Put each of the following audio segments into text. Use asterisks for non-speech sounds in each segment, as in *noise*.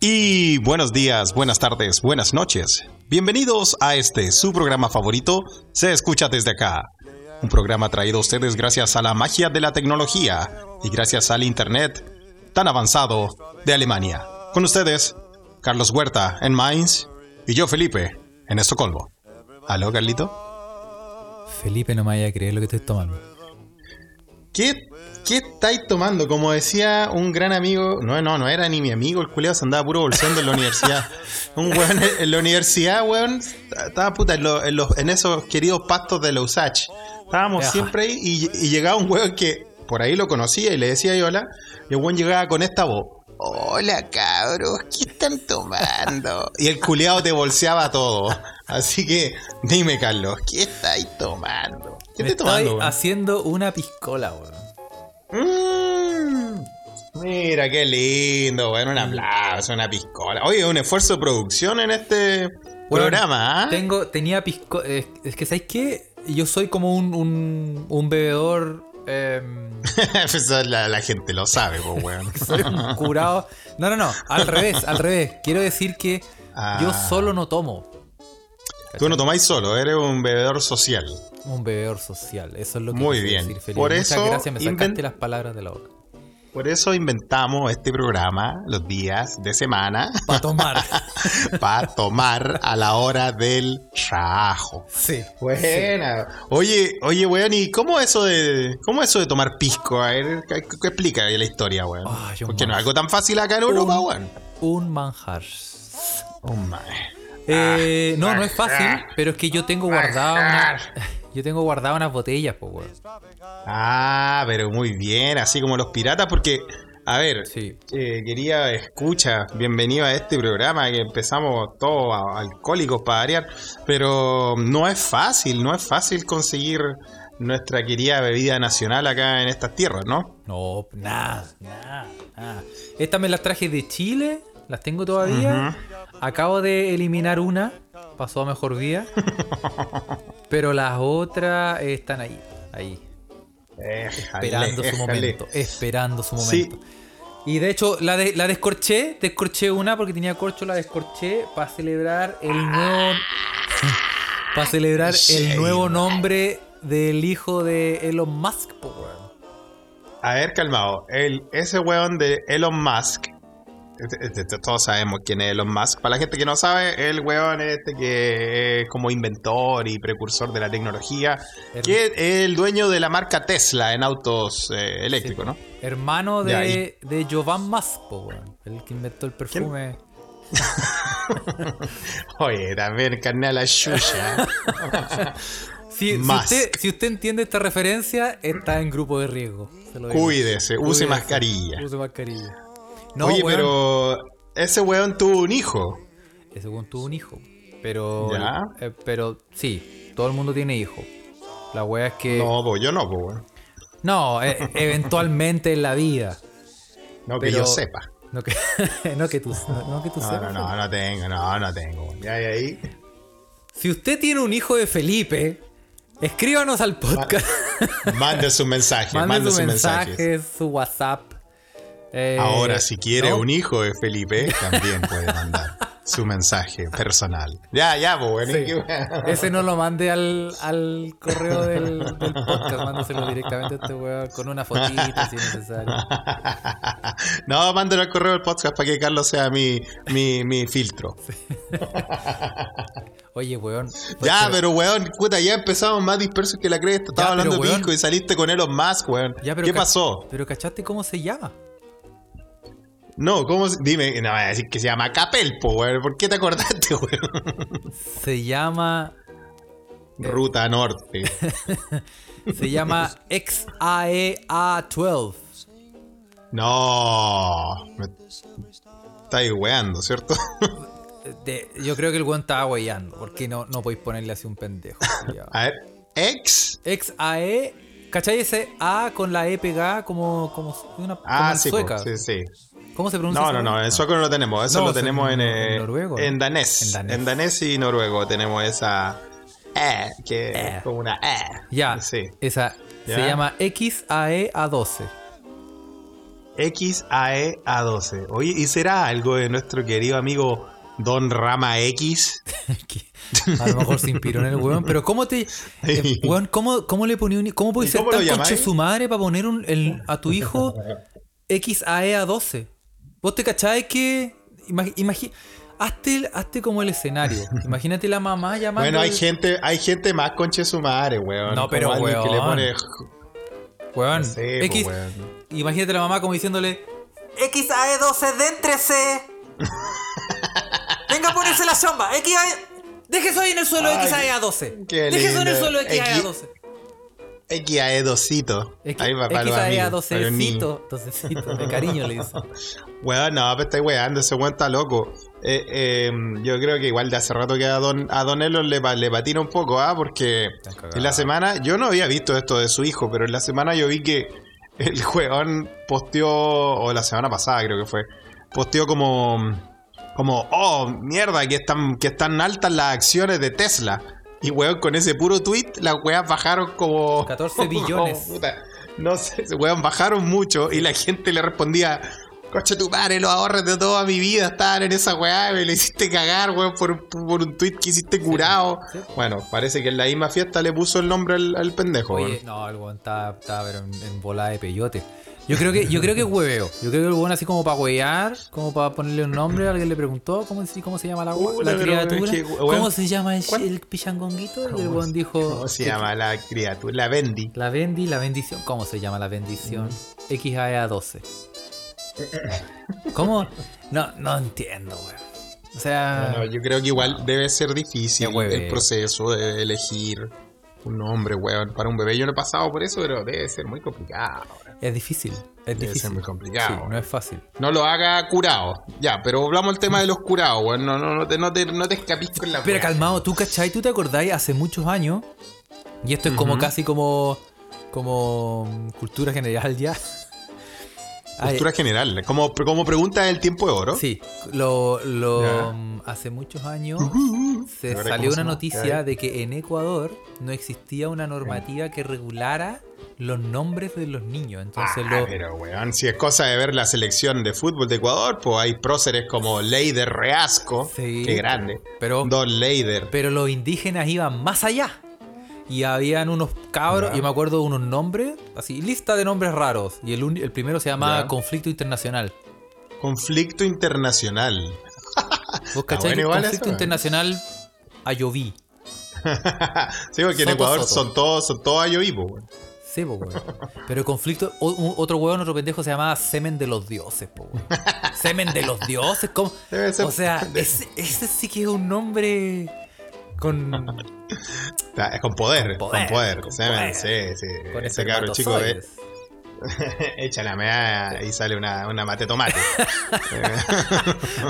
Y buenos días, buenas tardes, buenas noches. Bienvenidos a este, su programa favorito, Se escucha desde acá. Un programa traído a ustedes gracias a la magia de la tecnología y gracias al Internet tan avanzado de Alemania. Con ustedes, Carlos Huerta en Mainz y yo, Felipe, en Estocolmo. ¿Aló, Carlito? Felipe, no me vaya a creer lo que estoy tomando. ¿Qué, ¿Qué estáis tomando? Como decía un gran amigo, no, no, no era ni mi amigo, el culiado se andaba puro bolseando en la universidad. *laughs* Un weón en la universidad, weón, estaba puta en, lo- en los, en esos queridos pastos de la USACH. Estábamos Ajá. siempre ahí y, y llegaba un weón que por ahí lo conocía y le decía yo hola, y el weón llegaba con esta voz. Hola cabros, ¿qué están tomando? Y el culiado te bolseaba todo. Así que dime, Carlos, ¿qué estáis tomando? ¿Qué Me estoy weón? haciendo una piscola, weón. Mm, mira, qué lindo, bueno, un aplauso, una piscola. Oye, un esfuerzo de producción en este Weón, programa, ¿ah? Tengo, tenía pisco... eh, es que, ¿sabes qué? Yo soy como un, un, un bebedor... em, *laughs* Eso la, la gente lo sabe, pues, weón. *laughs* soy un curado... No, no, no. Al revés, al revés. Quiero decir que Ah. yo solo no tomo. Tú no tomáis solo, eres un bebedor social. Un bebedor social. Eso es lo que Muy bien. decir, Felipe. Por Muchas eso gracias. Me sacaste las palabras de la boca. Por eso inventamos este programa los días de semana Para tomar. *laughs* para tomar a la hora del trabajo. sí. Buena. Oye, oye, weón, ¿y cómo eso de cómo eso de tomar pisco? A ver, ¿qué, qué explica la historia, weón? Porque no es man- algo tan fácil acá en Europa, weón. Un manjar. Oh my. Eh, no, no es Ah. fácil, pero es que yo tengo guardada una, *laughs* yo tengo guardada unas botellas, pues, weón. Ah, pero muy bien, así como los piratas, porque, a ver, Sí. eh, quería escucha, bienvenido a este programa que empezamos todos alcohólicos para variar, pero no es fácil, no es fácil conseguir nuestra querida bebida nacional acá en estas tierras, ¿no? No, nada, nada, nada. Estas me las traje de Chile, las tengo todavía. Acabo de eliminar una, pasó a mejor día. *laughs* pero las otras están ahí, ahí, esperando su momento, esperando su Sí. momento. Y de hecho, la, de- la descorché, descorché una porque tenía corcho, la descorché para celebrar el nuevo. para celebrar el nuevo nombre del hijo de Elon Musk, po, weón. A ver, calmado. El, ese weón de Elon Musk. Este- este- todos sabemos quién es Elon Musk. Para la gente que no sabe, el weón este que es como inventor y precursor de la tecnología. El- Que es el dueño de la marca Tesla en autos eh, eléctricos, ¿no? Hermano Ya, de, de Jovan Musk, weón. El que inventó el perfume. *laughs* Oye, también carne a la chucha. *laughs* Si, si usted, si usted entiende esta referencia, está en grupo de riesgo. se lo digo. Cuídese, use Cuídese, mascarilla. Use mascarilla. No, Oye, weón, pero ese weón tuvo un hijo. Ese weón tuvo un hijo. Pero. Ya. eh, pero sí, todo el mundo tiene hijo. La wea es que. No, No, pues yo no, pues weón. eh, eventualmente en la vida. No que Pero- yo sepa. No que, *laughs* no que tú, no, no que tú No, sepas. no, no, no tengo, no, no tengo. Ya, ya, ahí. Si usted tiene un hijo de Felipe, escríbanos al podcast. Mande su mensaje, *laughs* Mande mande su mensaje, su WhatsApp. Eh, Ahora, si quiere ¿no? un hijo de Felipe, también puede mandar su mensaje personal. Ya, ya, pues bueno. Sí. *laughs* Ese no lo mande al, al correo del, del podcast, mándaselo directamente a este weón con una fotito si es necesario. *laughs* No, mándalo al correo del podcast para que Carlos sea mi, mi, mi filtro. Oye, weón. Ya, pero weón, puta, ya empezamos más dispersos que la cresta. Estaba Ya, hablando pero, de pisco y saliste con Elon Musk, weón. Ya, pero ¿Qué pasó? Pero ¿cachaste cómo se llama? No, ¿cómo? se- Dime, no, voy a decir que se llama Capelpo, weón. ¿Por qué te acordaste, *laughs* weón? Se llama. Ruta Norte. *laughs* Se llama E XAEA12. No. Me estáis weando, ¿cierto? *laughs* De- yo creo que el weón estaba weyando. porque no, no podéis ponerle así un pendejo? A ver, ex. XAE. ¿Cachai ese A con la E pegada como, como una Ah, sí, sueca? sí, sí. ¿Cómo se pronuncia? No, no, no, en sueco no lo tenemos. Eso No, lo tenemos en- en, eh, en noruego, en ¿no? danés. En danés. En danés y noruego tenemos esa E, que Eh. es como una E. Ya, Sí. esa Ya. se llama XAEA12. XAE A12. Oye, ¿y será algo de nuestro querido amigo Don Rama X? *laughs* A lo mejor se inspiró en el weón. Pero ¿cómo te. *laughs* eh, weón, ¿cómo, ¿cómo le ponía un. ¿Cómo ¿Y puedes ser tan conche su madre para poner un, el- a tu hijo *laughs* XAEA12? ¿Vos te cacháis que. Imagi, imagi- hazte, el- hazte como el escenario. *laughs* Imagínate la mamá llamando. Bueno, hay gente, hay gente más conche su madre, weón. No, Como pero, alguien que le weón. pone. Weón, No sé, X. weón. Imagínate la mamá como diciéndole. XAE12, déntrese. *laughs* Venga a ponerse la chomba. XAE. Deje eso ahí en el suelo, Ay, XAEA12. qué Deje eso en el suelo, X- XAEA12. XAE docito. X- Ahí va para amigos, para niños. XAEA12, docecito, de cariño le dice. *laughs* Weón, no, pero estoy weando, ese weón está loco. Eh, eh, yo creo que igual de hace rato que a Don, a Don Elo le, le patina un poco, ¿ah? Porque en la semana, yo no había visto esto de su hijo, pero en la semana yo vi que el *laughs* weón posteó, o la semana pasada creo que fue, posteó como, como, oh, mierda, que están, que están altas las acciones de Tesla. Y weón, con ese puro tweet, las weas bajaron como... 14 *laughs* billones. puta, no sé, weón, bajaron mucho y la gente le respondía... Coche tu madre, los ahorros de toda mi vida estaban en esa weá, me lo hiciste cagar, weón, por, por un tweet que hiciste curado. sí. Bueno, parece que en la misma fiesta le puso el nombre al, al pendejo, Oye, weón. no, el weón estaba, pero en, en volada de peyote. Yo creo que, yo creo que es hueveo. Yo creo que el weón así como para huevear, como para ponerle un nombre, alguien le preguntó cómo, se- cómo se llama la, pero criatura. que, ¿Cómo se llama el, ¿cuán- el pichangonguito? Y el ¿Cómo weón se- dijo. ¿Cómo se llama la criatura? La Bendy. La bendi, la bendición. ¿Cómo se llama la bendición? XAEA12. ¿Cómo? No, no entiendo, weón. O sea. Bueno, yo creo que igual debe ser difícil el proceso de elegir un nombre, weón, para un bebé. Yo no he pasado por eso, pero debe ser muy complicado. Es difícil. Es Debe difícil. ser muy complicado. Sí, no es fácil. No lo haga curado. Ya, pero hablamos del tema de los curados, weón. No, no, no te, no te, no te escapís con la Pero calmado, ¿tú cachai? ¿Tú te acordáis hace muchos años? Y esto es como casi como, como cultura general ya. Ay, Cultura general, como, como pregunta del tiempo de oro. Sí, lo, lo, hace muchos años se ¿Recuerdas salió una noticia de que en Ecuador no existía una normativa que regulara los nombres de los niños. Entonces Ah, lo, pero weón, si es cosa de ver la selección de fútbol de Ecuador, pues hay próceres como Leider Reasco, Sí. que grande, pero, Don Leider. pero los indígenas iban más allá. Y habían unos cabros, Ya. yo me acuerdo de unos nombres, así, lista de nombres raros. Y el, uni- el primero se llamaba Ya. Conflicto Internacional. Conflicto internacional. ¿Vos bueno igual Conflicto eso, ¿eh? Internacional Ayoví? *laughs* sí, porque en Soto, Ecuador soto. son todos, son todos ayovipo, weón. Sí, po, weón. Pero el conflicto, o- un- otro weón, otro pendejo se llamaba Semen de los Dioses, po, weón. *laughs* Semen de los Dioses, ¿cómo? Debe ser- O sea, de- ese, ese sí que es un nombre con, *laughs* Es con poder, Con con poder, con poder. sí, sí. con Ese cabro chico de, *laughs* echa la mea y sale una, una mate tomate. *laughs*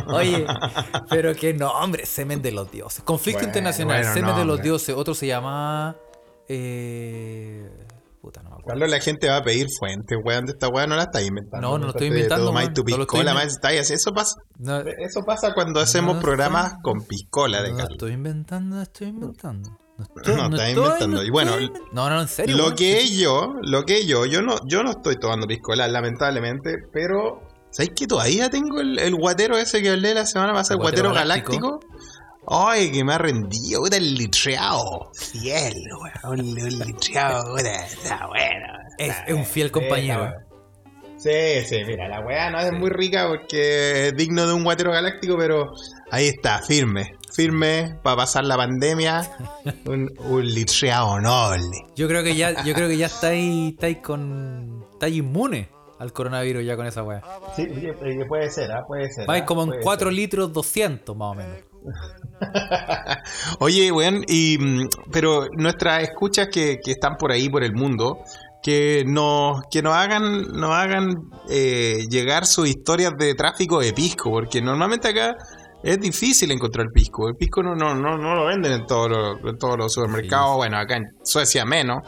Oye, pero qué nombre, Semen de los Dioses. Conflicto Bueno, Internacional, bueno, Semen de los. Dioses. Otro se llama... Eh, puta, no me acuerdo. Cuando la gente va a pedir fuentes, weón, de esta weá no la está inventando. No, no lo estoy inventando, weón. tu No lo estoy piscola, estáis- Eso pasa, No, eso pasa cuando hacemos No programas estoy- con piscola de no Carlos. estoy inventando, no estoy inventando. No, estoy, No, no estás inventando. no Y bueno, no, no, en serio. Lo que yo, lo que yo, yo no, yo no estoy tomando piscola, lamentablemente, pero ¿sabéis que todavía tengo el, el guatero ese que hablé la semana pasada, el guatero galáctico? Ay, que me ha rendido, puta, el litreado. Fiel, weón, un, un litreado, puta, está bueno. Es, un fiel compañero. Sí, sí, mira, la weá no es muy rica porque es digno de un guatero galáctico, pero ahí está, firme, firme para pasar la pandemia, *laughs* un, un litreado noble. Yo creo que ya, yo creo que ya estáis, estáis con. estáis inmune al coronavirus ya con esa weá. Sí, puede ser, ¿ah? puede ser. Vais ¿ah? como en Puede 4 ser. litros 200 más o menos. *laughs* Oye, weón, y, mm, pero nuestras escuchas que, que están por ahí, por el mundo, que nos, que nos hagan, nos hagan eh, llegar sus historias de tráfico de pisco, porque normalmente acá es difícil encontrar pisco. El pisco no, no, no, no lo venden en todos los, en todos los supermercados. Bueno, acá en Suecia menos.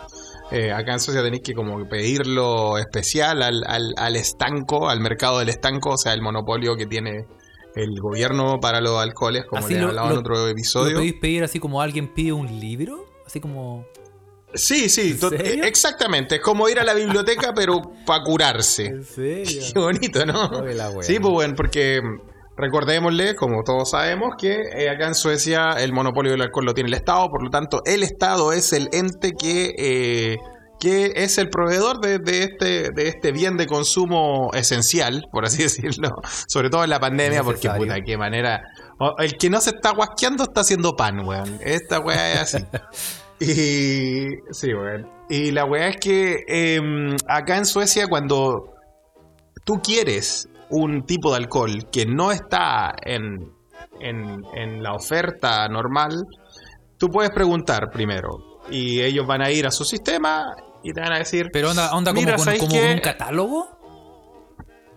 Eh, acá en Suecia tenéis que como pedirlo especial al, al, al estanco, al mercado del estanco, o sea, el monopolio que tiene el gobierno para los alcoholes, como le hablaba en otro ¿Lo episodio. podéis pedir así como alguien pide un libro? Así como. Sí, sí, exactamente. Es como ir a la biblioteca, pero para curarse. ¿En serio? *laughs* Qué bonito, ¿no? Sí, pues bueno, porque mm, recordémosle, como todos sabemos, que eh, acá en Suecia el monopolio del alcohol lo tiene el Estado, por lo tanto, el Estado es el ente que, eh, que es el proveedor de, de este, de este bien de consumo esencial, por así *laughs* decirlo, sobre todo en la pandemia, porque puta, qué manera. o- El que no se está guasqueando está haciendo pan, weón. Esta weá es así. *laughs* Y sí, weón. Y la weá es que em, acá en Suecia cuando tú quieres un tipo de alcohol que no está en, en, en la oferta normal, tú puedes preguntar primero. Y ellos van a ir a su sistema y te van a decir, Pero onda, onda como, Mira, con, con un catálogo.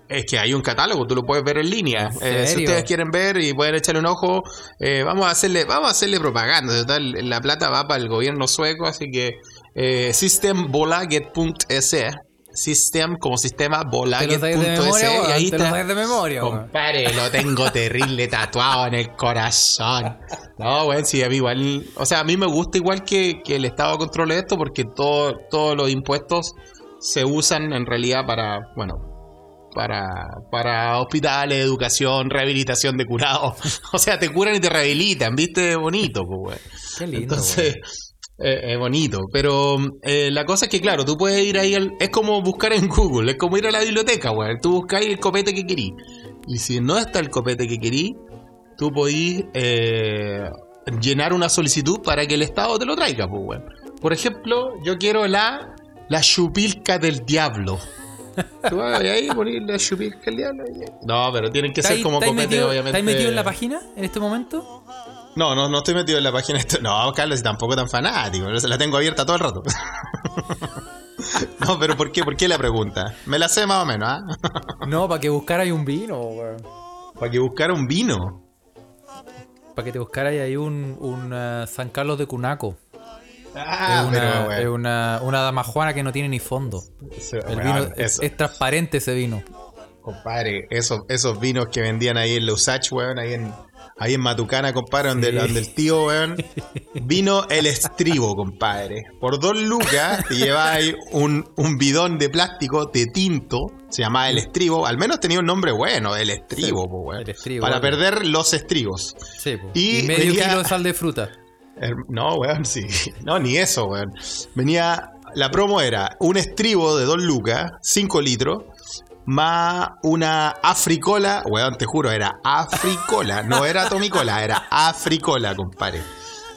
Es que hay un catálogo, tú lo puedes ver en línea. ¿En Eh, si ustedes quieren ver y pueden echarle un ojo, eh, vamos a hacerle, vamos a hacerle propaganda. Total, la plata va para el gobierno sueco, así que eh, systembolaget.se System como sistema memoria, bolaget.se y ahí Te lo sabes de memoria, weón. Compadre, lo tengo terrible tatuado en el corazón. No, bueno, sí, a mí igual. O sea, a mí me gusta igual que, que el Estado controle esto porque todo, todos los impuestos se usan en realidad para, bueno, para, para hospitales, educación, rehabilitación de curados. *laughs* O sea, te curan y te rehabilitan, ¿viste? Bonito, pues, güey. Qué lindo. Entonces, eh, es bonito. Pero eh, la cosa es que, claro, tú puedes ir ahí. al- es como buscar en Google, es como ir a la biblioteca, güey. Tú buscas el copete que querís. Y si no está el copete que querís, tú podís eh, llenar una solicitud para que el Estado te lo traiga, pues, güey. Por ejemplo, yo quiero la, la chupilca del diablo. Tú vas ahí pones la chupilca del diablo. No, pero tienen que ¿Estás ser como copete, metido, obviamente. estáis metido en la página en este momento? No, no, no estoy metido en la página. Esto- No, Carlos, tampoco tan fanático. La tengo abierta todo el rato. *laughs* No, pero ¿por qué? ¿Por qué la pregunta? Me la sé más o menos, ¿ah? *laughs* No, para que buscarais un vino, weón. Para que buscara un vino. Para que te buscarais ahí un, un eh, San Carlos de Cunaco. Ah, es una, pero es bueno. una, una dama juana que no tiene ni fondo. Eso, El vino es transparente ese vino. compadre, esos, esos vinos que vendían ahí en Lusach, weón, ahí en, ahí en Matucana, compadre, donde, Sí. donde el tío, weón, *laughs* vino el estribo, compadre. Por dos lucas te lleváis un, un bidón de plástico de tinto, se llamaba el estribo, al menos tenía un nombre bueno, el estribo, Sí, po, weón. el estribo, para perder los estribos. Sí, po. Y y, medio venía- kilo de sal de fruta. No, weón, sí. No, ni eso, weón. Venía. La promo era un estribo de 2 lucas, 5 litros, más una africola. Weón, te juro, era africola. No era tomicola, era africola, compadre.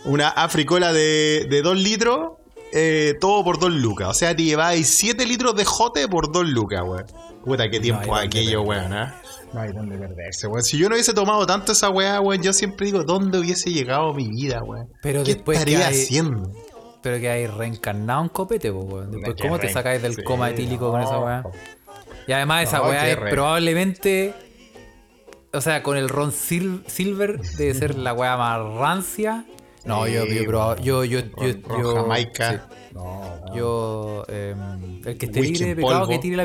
Una africola de, de 2 litros, eh, todo por 2 lucas. O sea, te lleváis 7 litros de jote por 2 lucas, weón. Puta, qué tiempo dónde aquello, weón, ¿ah? No hay dónde perderse, weón. Si yo no hubiese tomado tanto esa weá, weón, yo siempre digo, ¿dónde hubiese llegado mi vida, weón? Pero ¿Qué después que estaría hay- haciendo? Pero que hay reencarnado un copete, weón. Después, ¿cómo te sacáis del sí, coma etílico con esa no. weá? Y además esa No, weá es re- probablemente... O sea, con el Ron Sil- Silver debe ser la weá más rancia. No, yo, yo, he probado- yo, yo, yo, Ron- ron yo- Jamaica. sí. No, no. Yo, eh, el que esté libre de pecado, polvo. que tire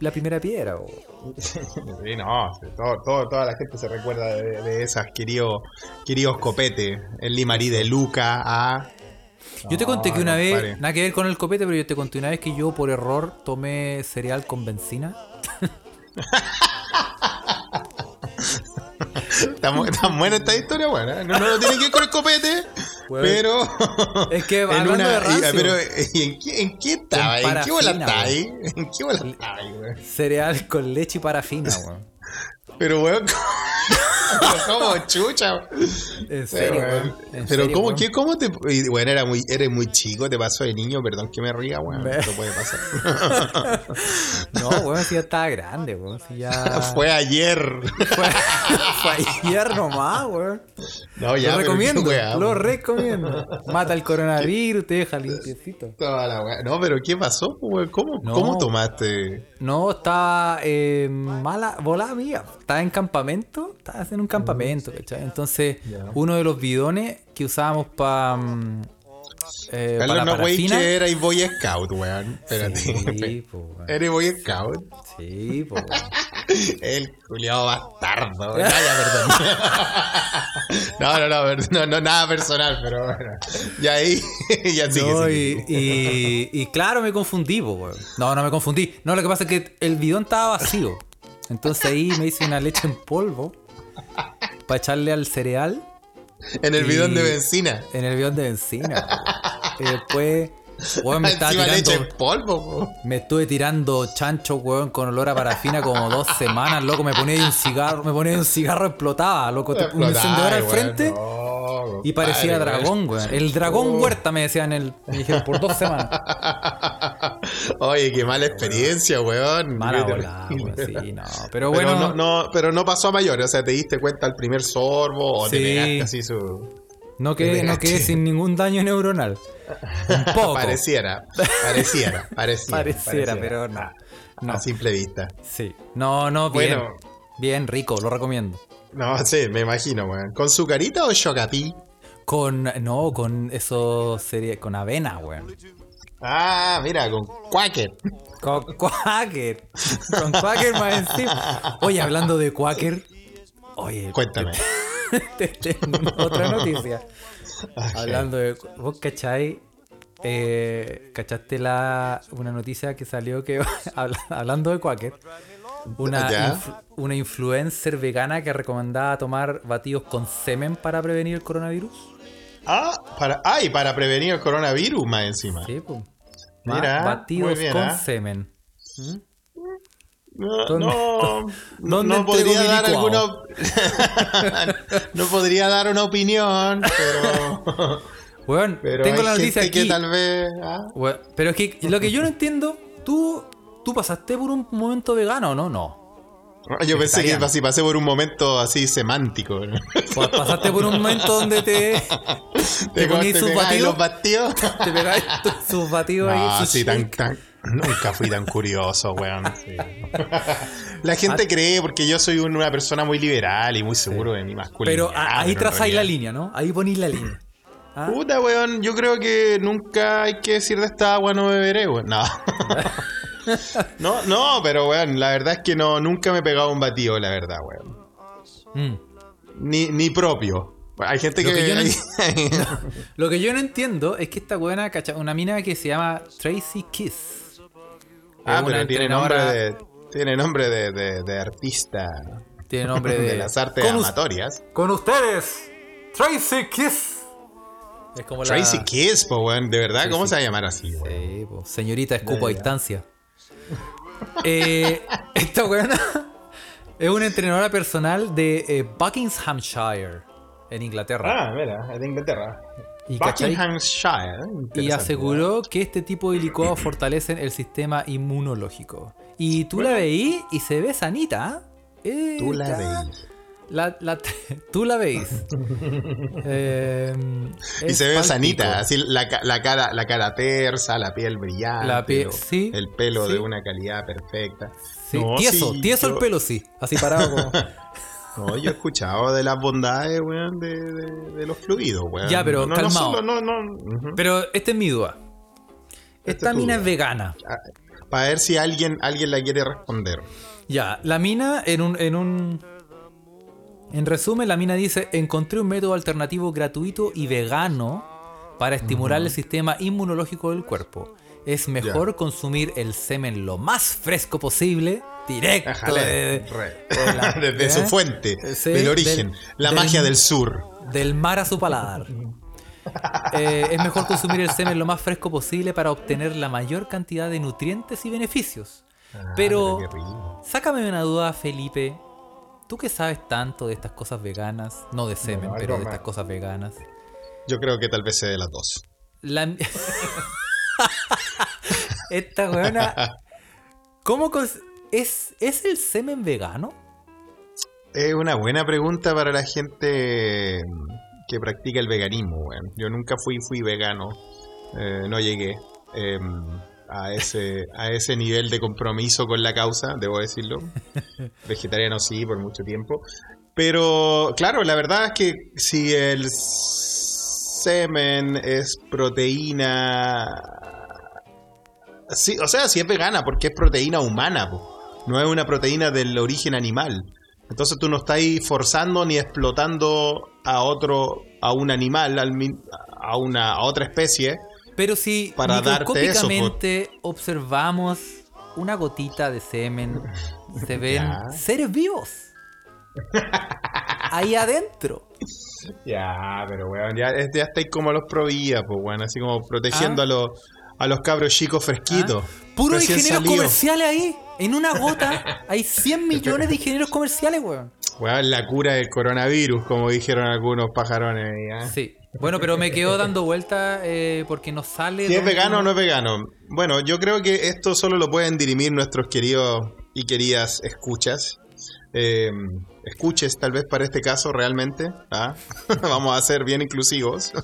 la, primera piedra. *laughs* Sí, no, todo, todo- toda la gente se recuerda de, de esas queridos, queridos copetes. El limarí de Luca, ah. Yo te conté que No, una vez, nada que ver con el copete, pero yo te conté una vez que yo por error tomé cereal con benzina. *laughs* Mu- está buena esta historia, buena. No, no, no tiene que ver con el copete, *laughs* Bueno. pero. *laughs* Es que hablando de rancio. pero, ¿y ¿en qué, en qué estaba? Con ¿En qué bola está ahí? ¿En qué bola está ahí, weón? Cereal con leche y parafina, weón. Pero, weón, *laughs* ¿cómo chucha? En serio, Pero, En pero serio, ¿cómo, qué, cómo te... Bueno, era muy, eres muy chico, te pasó de niño, perdón que me ría, weón. Ve. Esto puede pasar. *laughs* No, weón, si ya estaba grande, weón. Si ya. *laughs* Fue ayer. fue, fue ayer nomás, weón. No, ya, lo recomiendo, weá, lo recomiendo. Mata el coronavirus, te deja limpiecito. Toda la. No, pero ¿qué pasó, weón? ¿Cómo, No. ¿Cómo tomaste? No, estaba eh, mala, volada mía. Estaba en campamento, estaba haciendo un campamento, ¿cachai? Entonces, uno de los bidones que usábamos para. eh, Carlos, para no, güey, que erais Boy Scout, weón. Espérate. Sí, po, weón. *laughs* Eres Boy Scout. Sí, po, weón. *laughs* El culiado bastardo. No, ya, perdón. *laughs* No, no, no, no, no, nada personal, pero bueno. Y ahí, ya sigue. No, sigue. y, y- y claro, me confundí, po, weón. No, no me confundí. No, lo que pasa es que el bidón estaba vacío. Entonces ahí me hice una leche en polvo *laughs* para echarle al cereal En el y- bidón de benzina. en el bidón de benzina. Y después, weón, me *laughs* estaba tirando. en polvo, po. Me estuve tirando chancho, weón, con olor a parafina como dos semanas, loco. Me ponía ahí un cigarro, me ponía un cigarro explotaba, loco. Un encendedor al frente No, y parecía dragón, weón. El dragón Oh. huerta me decían el, me dijeron por dos semanas. *laughs* Oye, qué mala experiencia, weón. Mala volada, weón. Sí, no. *laughs* Pero Pero, bueno, no, no, pero no pasó a mayores, o sea, te diste cuenta al primer sorbo o te Sí. pegaste así su... no quedé, no quedé sin ningún daño neuronal. Un *laughs* poco. Pareciera, *laughs* pareciera, pareciera. Pareciera, pero no. No. A simple vista. Sí. No, no, bien. Bueno. Bien, rico, lo recomiendo. No, sí, me imagino, weón. ¿Con sucarita o chocapí? Con, no, con eso sería, con avena, weón. Ah, mira, con Quaker. Con Quaker. Con Quaker más encima. Oye, hablando de Quaker. Oye, Cuéntame. *laughs* te tengo otra noticia. Hablando de. ¿Vos cachai? Eh, ¿Cachaste la, una noticia que salió que *laughs* habla- hablando de Quaker? Una, una influencer vegana que recomendaba tomar batidos con semen para prevenir el coronavirus. Ah, para, ah, y para prevenir el coronavirus más encima. Sí, pues. Mira, batidos bien, con ¿ah? semen. No, ¿Dónde- no, no, podría dar alguna. *laughs* no podría dar una opinión, pero. *laughs* Pero tengo la noticia aquí. que tal vez. ah, pero es que lo que yo no entiendo, tú, tú pasaste por un momento vegano, ¿no? No. Yo pensé que así pasé por un momento así semántico. ¿no? Pa- Pasaste por un momento donde te, *laughs* te ponías sus batidos. Te pegáis sus batidos ahí. No, sus sí, tan, tan, nunca fui tan curioso, weón. sí. *laughs* La gente cree porque yo soy una persona muy liberal y muy seguro de mi masculinidad. Pero ahí pero trazáis la línea, ¿no? Ahí ponéis la línea. *coughs* ¿Ah? Puta, weón, yo creo que nunca hay que decir de esta agua no beberé, weón. No. *laughs* no, no, pero weón, la verdad es que no, nunca me he pegado un batido, la verdad, weón. Mm. Ni, ni propio. Hay gente Lo que... que yo no *laughs* Lo que yo no entiendo es que esta buena, una mina que se llama Tracy Kiss. Ah, pero tiene nombre de... Tiene nombre de, de, de artista Tiene nombre *laughs* de, de las artes Con amatorias. Con ustedes, Tracy Kiss. Es como la- Tracy Kiss, po, weón, de verdad, ¿cómo se va a llamar así, weón? Sí, po, señorita escupo a distancia. *laughs* Eh, esta weona *laughs* es una entrenadora personal de eh, Buckinghamshire, en Inglaterra. Ah, mira, es de Inglaterra. Y. Buckinghamshire. y aseguró que este tipo de licuados fortalecen el sistema inmunológico. Y tú la veís y se ve sanita. ¿eh? Tú la veis. La, la- *laughs* tú la veis. *laughs* Eh, Y se ve sanita, así la, ca- la cara, la cara tersa, la piel brillante, La sí, el pelo sí. de una calidad perfecta. Sí, No, tieso, tieso yo- el pelo, sí. Así parado como. *laughs* No, yo he escuchado de las bondades, weón, de, de- de los fluidos, weón. Ya, pero no, no calmado. solo- no. Pero esta es mi duda. Esta es tu mina es vegana. Ah, Para ver si alguien, alguien la quiere responder. Ya, la mina en un, en un. En resumen, la mina dice: Encontré un método alternativo gratuito y vegano para estimular el sistema inmunológico del cuerpo. Es mejor consumir el semen lo más fresco posible, directo Ajale, de- re. de la- *laughs* Desde ¿eh? su fuente, Sí, del origen, del- la del- magia del sur. del mar a su paladar. *laughs* Eh, es mejor consumir el semen lo más fresco posible para obtener la mayor cantidad de nutrientes y beneficios. Ah, Pero, sácame una duda, Felipe. Tú que sabes tanto de estas cosas veganas, no de semen, pero de más. estas cosas veganas. Yo creo que tal vez sea de las dos. La... *laughs* Esta weona. ¿Cómo cons- es, ¿Es el semen vegano? Es una buena pregunta para la gente que practica el veganismo, weón. Yo nunca fui, fui vegano. Eh, no llegué eh, a, ese, a ese nivel de compromiso con la causa, debo decirlo. *laughs* Vegetariano sí, por mucho tiempo. Pero, claro, la verdad es que si el semen es proteína... Sí, o sea, si es vegana, porque es proteína humana, po. No es una proteína del origen animal. Entonces tú no estás forzando ni explotando a otro, a un animal, a una a otra especie. Pero si Para darte eso, microscópicamente observamos una gotita de semen, se *laughs* ven seres vivos. Ahí adentro. Ya, pero weón, ya, ya estáis como los provías, pues weón, así como protegiendo Ah. a los a los cabros chicos fresquitos. Puros recién ingenieros comerciales ahí. En una gota *laughs* hay 100 millones de ingenieros comerciales, weón. Weón, la cura del coronavirus, como dijeron algunos pajarones. ahí, ¿ah? Sí. Bueno, pero me quedo dando vuelta eh, porque no sale. Si es vegano o no es vegano. Bueno, yo creo que esto solo lo pueden dirimir nuestros queridos y queridas escuchas. Eh, escuches, tal vez para este caso, realmente. ¿ah? *laughs* Vamos a ser bien inclusivos. *laughs*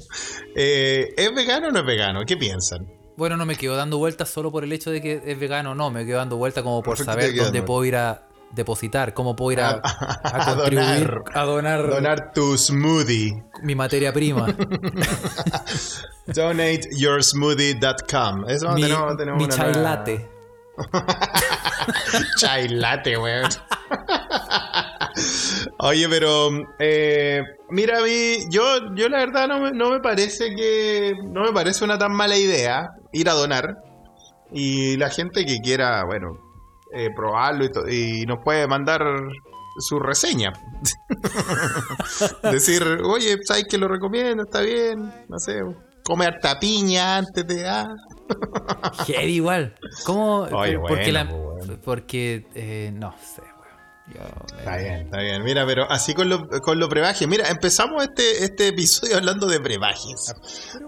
Eh, ¿Es vegano o no es vegano? ¿Qué piensan? Bueno, no me quedo dando vueltas solo por el hecho de que es vegano, no. Me quedo dando vueltas como por ¿Por qué te saber dónde dando puedo ir a depositar, cómo puedo ir a, A- a donar. a donar, Donar tu smoothie. mi materia prima. *laughs* DonateYourSmoothie.com. Eso mi tenemos, tenemos mi una chai nueva- latte. *laughs* Chai latte, weón. *laughs* Oye, pero eh, mira, a mí, yo, yo la verdad no me, no me parece que no me parece una tan mala idea ir a donar y la gente que quiera, bueno, eh, probarlo y, to- y nos puede mandar su reseña. *laughs* Decir, oye, ¿sabes que lo recomiendo? Está bien, no sé, come harta piña antes de... Ah. Heavy igual. ¿Cómo? Oye, porque bueno, la- pues, bueno. porque eh, no sé. Yo, Está bien, está bien. Mira, pero así con lo, con lo brebaje. Mira, empezamos este, este episodio hablando de brebajes.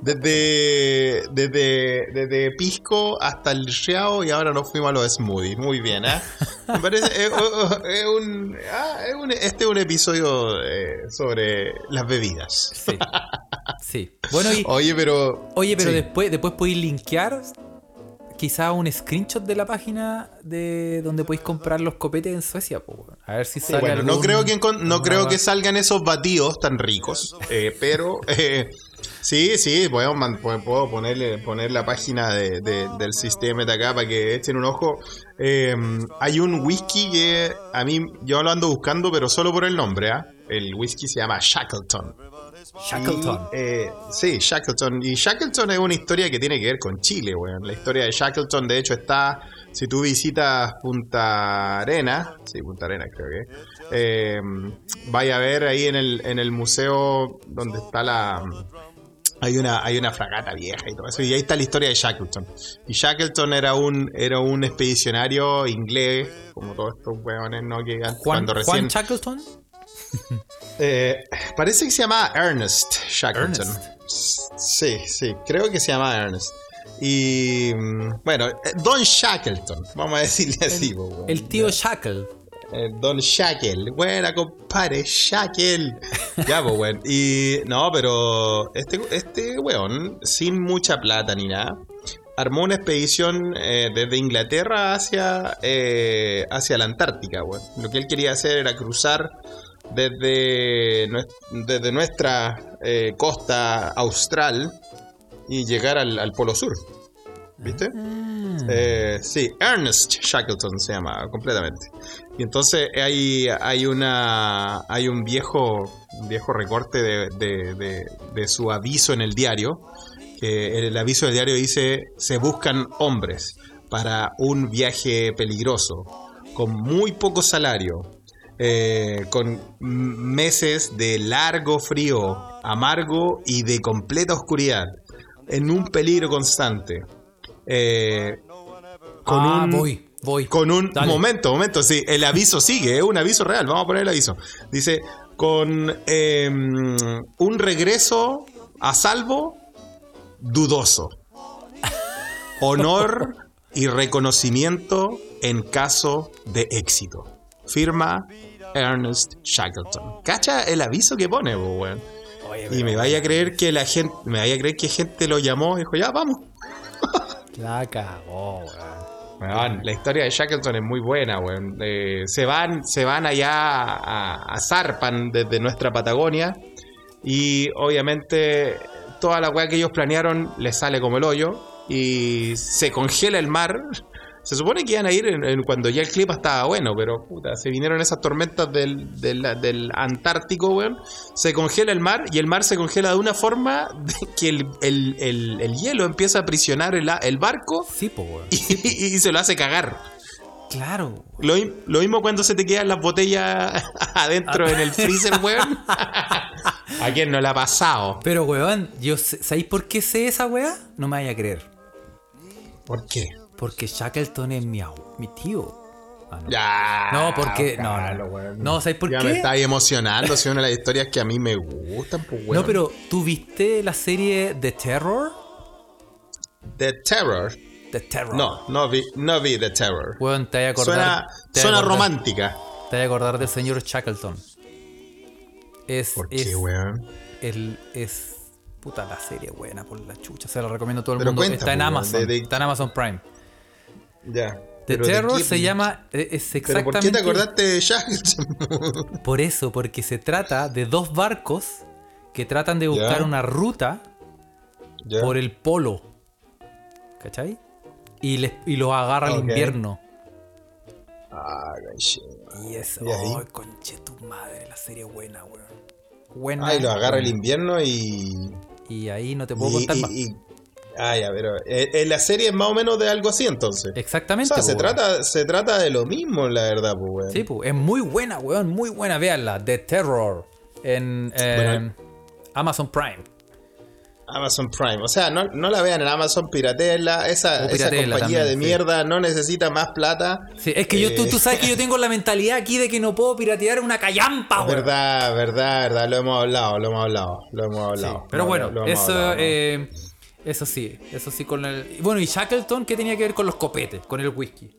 Desde, desde, desde Pisco hasta el Riao y ahora nos fuimos a los smoothies. Muy bien, ¿ah? Me parece, es, es un, ah, es un- este es un episodio eh, sobre las bebidas. Sí. Sí. Bueno, y, Oye, pero... oye, pero sí. después, después podéis linkear quizá un screenshot de la página de donde podéis comprar los copetes en Suecia, po. A ver si sale bueno, no creo que no creo que salgan esos batidos tan ricos, eh, pero *laughs* eh, sí, sí, podemos puedo ponerle poner la página de- de- del sistema de acá para que echen un ojo. Eh, hay un whisky que a mí yo lo ando buscando, pero solo por el nombre, ¿ah? El whisky se llama Shackleton. Shackleton. Y, eh, sí, Shackleton. Y Shackleton es una historia que tiene que ver con Chile, weón. La historia de Shackleton, de hecho, está. Si tú visitas Punta Arena, sí, Punta Arena creo que. eh, vaya a ver ahí en el, en el museo donde está la. Hay una, hay una fragata vieja y todo eso. Y ahí está la historia de Shackleton. Y Shackleton era un, era un expedicionario inglés, como todos estos weones, ¿no? Que Juan, cuando recién. Juan Shackleton. Eh, parece que se llama Ernest Shackleton. Ernest. Sí, sí, creo que se llama Ernest. Y mm, bueno, eh, Don Shackleton, vamos a decirle así. weón. El tío Shackle. Eh, Don Shackle, buena compadre, Shackle. Ya, pues, weón. Y no, pero este, este weón, sin mucha plata ni nada, armó una expedición eh, desde Inglaterra hacia, eh, hacia la Antártica, weón. Lo que él quería hacer era cruzar desde, desde nuestra eh, costa austral y llegar al, al Polo Sur. ¿Viste? Eh, sí, Ernest Shackleton se llama completamente. Y entonces hay, hay una hay un viejo un viejo recorte de, de- de- de su aviso en el diario. Que el aviso del diario dice se buscan hombres para un viaje peligroso, con muy poco salario, eh, con meses de largo frío, amargo y de completa oscuridad, en un peligro constante. Eh, con ah, un, voy, voy. con un Dale. momento, momento, sí, el aviso sigue, es un aviso real, vamos a poner el aviso. Dice, con eh, un regreso a salvo, dudoso. Honor y reconocimiento en caso de éxito. Firma Ernest Shackleton. ¿Cacha el aviso que pone, po, weón? Oye, Y me vaya a creer que la gente, me vaya a creer que gente lo llamó y dijo, ya, vamos. *laughs* La cagó, weón. La historia de Shackleton es muy buena, weón. Eh, se van, se van allá a, a Zarpan desde nuestra Patagonia. Y obviamente toda la weá que ellos planearon les sale como el hoyo. Y se congela el mar. *laughs* Se supone que iban a ir en- en cuando ya el clima estaba bueno, pero puta, se vinieron esas tormentas del, del, del Antártico, weón. Se congela el mar y el mar se congela de una forma *laughs* de que el, el- el- el hielo empieza a aprisionar el, barco Sí, po, weón. y, y se lo hace cagar. Claro. Lo, lo mismo cuando se te quedan las botellas *laughs* adentro en el freezer, weón. *laughs* ¿A quién no le ha pasado? Pero, weón, yo sé- ¿sabéis por qué sé esa weá? No me vaya a creer. ¿Por qué? Porque Shackleton es mi, mi tío. Ah, no. Ya. No, porque- no, no. No, ¿sabes por ya qué? me está ahí emocionando. Si una de las historias que a mí me gustan, pues, weón. No, pero ¿tú viste la serie The Terror? The Terror. The Terror. No, no vi, no vi The Terror. Weón, te voy a acordar. Suena, te suena acordar- romántica. Te voy a acordar del señor Shackleton. Es, ¿Por es, qué, weón? el, es. Puta, la serie buena por la chucha. Se la recomiendo a todo el Pero mundo. cuenta, está en pues, weón, Amazon. de- de- Está en Amazon Prime. Ya. The Pero ¿de Terror se llama. eh, Es ¿Pero exactamente. por qué te acordaste de? *laughs* Por eso, porque se trata de dos barcos que tratan de buscar Ya. una ruta Ya. por el polo. ¿Cachai? Y, les, y los agarra el invierno. Ah. Y es. ¿Y? ¡Oh, conche tu madre! La serie buena, weón. Buena. Ay, lo agarra el invierno y. Y ahí no te puedo y- contar y- más. Ah, ya, pero. eh, eh, la serie es más o menos de algo así entonces. O Exactamente. sea, se weón. trata, se trata de lo mismo, la verdad, pues, weón. Sí, pues, es muy buena, weón, muy buena. Véanla, The Terror en eh, Bueno. Amazon Prime. Amazon Prime. O sea, no, no la vean en Amazon, pirateela. Esa, O esa compañía también, de sí. mierda no necesita más plata. Sí, es que yo, tú, Eh. tú sabes que yo tengo la mentalidad aquí de que no puedo piratear una callampa, weón. Verdad, verdad, verdad. Lo hemos hablado, lo hemos hablado, lo hemos Sí, hablado. pero Lo- bueno, lo eso, hablado, eh, eso sí, eso sí con el... Bueno, y Shackleton, ¿qué tenía que ver con los copetes, con el whisky?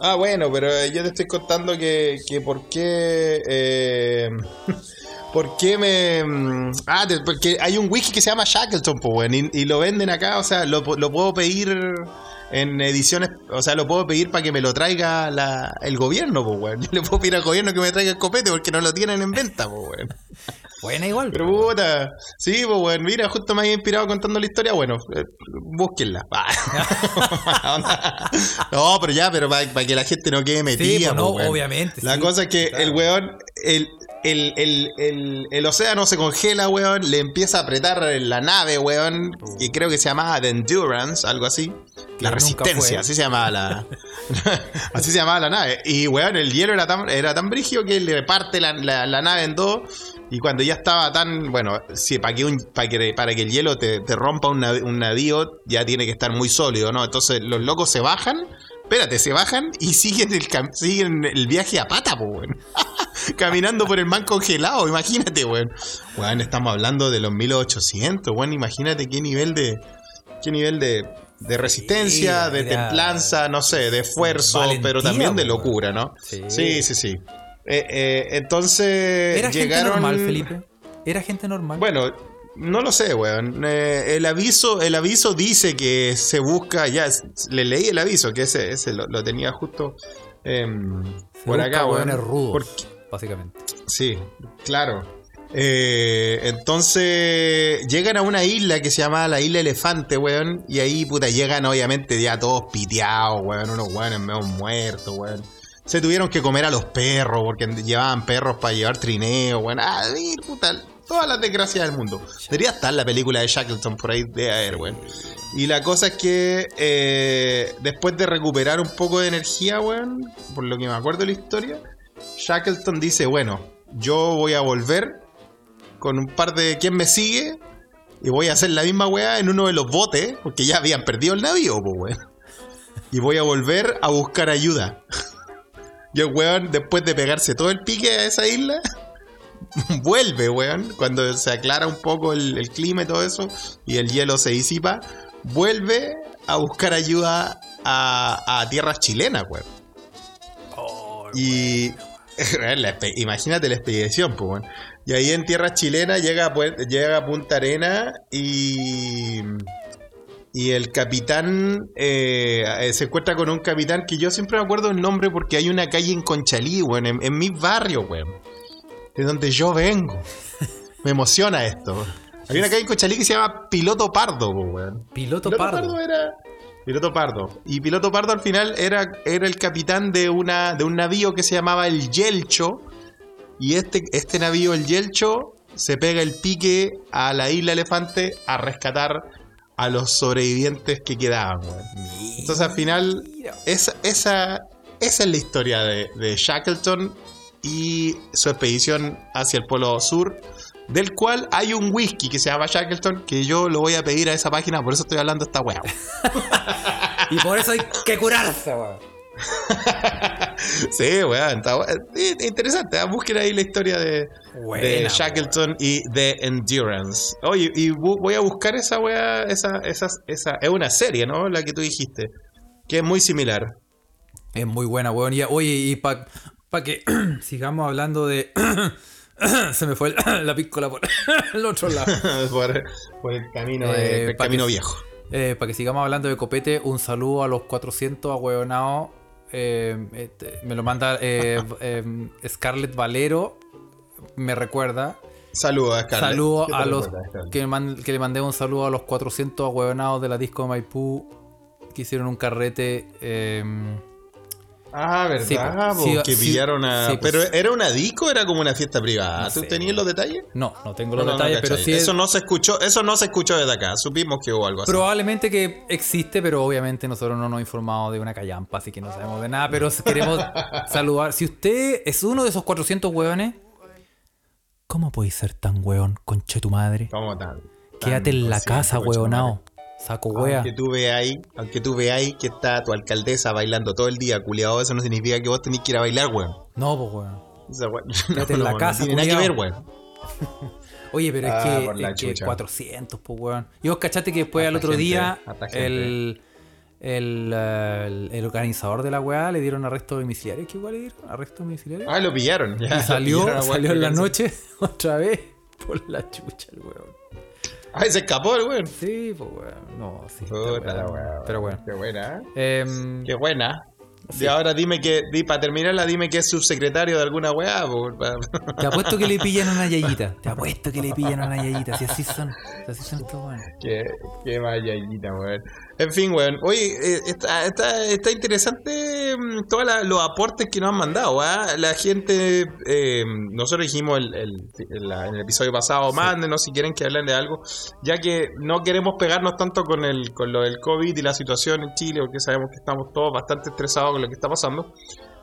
Ah, bueno, pero eh, yo te estoy contando que, que por qué. eh, *laughs* ¿Por qué me.? mm, Ah, porque hay un whisky que se llama Shackleton, pues, y, y lo venden acá, o sea, lo, lo puedo pedir en ediciones. O sea, lo puedo pedir para que me lo traiga la, el gobierno, pues, weón. *laughs* Yo le puedo pedir al gobierno que me traiga el copete porque no lo tienen en venta, pues, weón. *laughs* Buena igual. Pero po. puta, sí, pues bueno, mira, justo me había inspirado contando la historia, bueno, eh, búsquenla. *laughs* Ah. no, pero ya, pero para, que la gente no quede metida. pues no, weón. obviamente, La sí, cosa es que claro. el weón, el, el, el, el, el océano se congela, weón, le empieza a apretar la nave, weón, que creo que se llamaba The Endurance, algo así. La resistencia, así se llamaba la. *laughs* así se llamaba la nave. Y weón, el hielo era tan, era tan brígido que le parte la, la- la nave en dos. Y cuando ya estaba tan. Bueno, si para que, un, para que, para que el hielo te, te rompa un, un navío, ya tiene que estar muy sólido, ¿no? Entonces los locos se bajan. Espérate, se bajan y siguen el, siguen el viaje a pata, po, weón. *laughs* Caminando por el mar congelado, imagínate, weón. Weón, estamos hablando de los 1800, weón. Imagínate qué nivel de. Qué nivel de, de resistencia, de templanza, no sé, de esfuerzo, Valentía, pero también de locura, ¿no? Sí. Sí, sí, sí. Eh, eh, entonces ¿Era llegaron. gente normal, Felipe? ¿Era gente normal? Bueno, no lo sé, weón. Eh, el aviso, el aviso dice que se busca, ya le leí el aviso, que ese, ese lo, lo tenía justo em, por busca acá, weón. rudos, Porque- básicamente. Sí, claro. Eh, entonces llegan a una isla que se llama la isla Elefante, weón. Y ahí, puta, llegan obviamente ya todos piteados, weón. Unos weones medio muertos, weón. Se tuvieron que comer a los perros porque llevaban perros para llevar trineo, weón. Ah, puta, todas las desgracias del mundo. Debería estar la película de Shackleton por ahí de haber, weón. Y la cosa es que eh, después de recuperar un poco de energía, weón, por lo que me acuerdo de la historia, Shackleton dice, bueno, yo voy a volver con un par de... ¿Quién me sigue? Y voy a hacer la misma weá en uno de los botes, porque ya habían perdido el navío, pues weón. Y voy a volver a buscar ayuda. *laughs* Y el weón, después de pegarse todo el pique a esa isla, *laughs* vuelve, weón, cuando se aclara un poco el, el clima y todo eso, y el hielo se disipa, vuelve a buscar ayuda a, a tierras chilenas, weón. Y *laughs* la expe- imagínate la expedición, pues, weón. Y ahí en tierras chilenas llega llega a Punta Arena y. Y el capitán eh, eh, se encuentra con un capitán que yo siempre me acuerdo el nombre porque hay una calle en Conchalí, weón, en, en mi barrio, weón. De donde yo vengo. Me emociona esto. Hay una calle en Conchalí que se llama Piloto Pardo, weón. Piloto Piloto pardo. Pardo era. Piloto Pardo. Y Piloto Pardo al final era, era el capitán de, una, de un navío que se llamaba el Yelcho. Y este, este navío, el Yelcho, se pega el pique a la isla Elefante a rescatar a los sobrevivientes que quedaban. Entonces al final, esa, esa, esa es la historia de, de Shackleton y su expedición hacia el Polo Sur, del cual hay un whisky que se llama Shackleton, que yo lo voy a pedir a esa página, por eso estoy hablando de esta weá. *laughs* Y por eso hay que curarse, weón. *laughs* sí, weón, interesante, ¿eh? busquen ahí la historia de, Buena, de Shackleton y de Endurance. Oye, y voy a buscar esa weá, esa, esa, esa, es una serie, ¿no? La que tú dijiste, que es muy similar. Es muy buena, weón. Y, oye, y para que *clears throat* sigamos hablando de. *clears throat* Se me fue el- *clears throat* la pícola por *laughs* el otro lado. *laughs* por, por el camino, Eh, el camino que- viejo. Eh, para que sigamos hablando de copete, un saludo a los 400 ahueonados. Eh, este, me lo manda eh, *laughs* Scarlett Valero. Me recuerda. Saludos, Scarlett. Saludo ¿Qué te a los. recuerda, Scarlett? Que, man- que le mandé un saludo a los 400 ahueonados de la disco de Maipú. Que hicieron un carrete. Ah, ¿verdad? Sí, que sí, pillaron a... sí, pues. ¿Pero era una disco era como una fiesta privada? No ¿Tú sé. tenías los detalles? no, no tengo los No, no, no, detalles, pero sí. es- Eso no se escuchó, eso no se escuchó desde acá. Supimos que hubo algo así. Probablemente que existe, pero obviamente nosotros no nos hemos informado de una callampa, así que no sabemos de nada. Pero queremos *laughs* saludar. Si usted es uno de esos 400 hueones, ¿cómo podéis ser tan hueón, conche tu madre? ¿Cómo tan? Quédate tan en la casa, hueonao. Saco huea. Aunque tú veáis, aunque tú veáis que está tu alcaldesa bailando todo el día, culiado, eso no significa que vos tenés que ir a bailar, weón. No, pues hueón. Esa weón- *laughs* en la casa, No tiene nada que ver, weón. *laughs* Oye, pero Ah, es por que, es que chucha. 400, pues weón. Y vos cachaste que después al otro gente, día, el, el, el, el organizador de la weá le dieron arresto domiciliario. ¿Qué igual le dieron? ¿Arresto domiciliario? Ah, lo pillaron. ya, Y *laughs* salió, pillaron weón salió en la noche otra vez por la chucha el weón. *laughs* Ay, se escapó el weón. Sí, pues weón. No, sí. Puta weón. Pero bueno. Qué buena, ¿eh? Qué buena. Y ahora dime que, di, para terminarla, dime que es subsecretario de alguna weá. po, pa- *laughs* te apuesto que le pillan una yayita. Te apuesto que le pillan una yayita. Si así son. Si así son estos weones. Qué, qué mayallita, weón. En fin, weón. Oye, eh, está, está, está interesante mm, todos los aportes que nos han mandado. ¿ah? La gente, eh, nosotros dijimos el, el- en, el episodio pasado, mándenos si quieren que hablen de algo, ya que no queremos pegarnos tanto con, el, con lo del COVID y la situación en Chile, porque sabemos que estamos todos bastante estresados con lo que está pasando.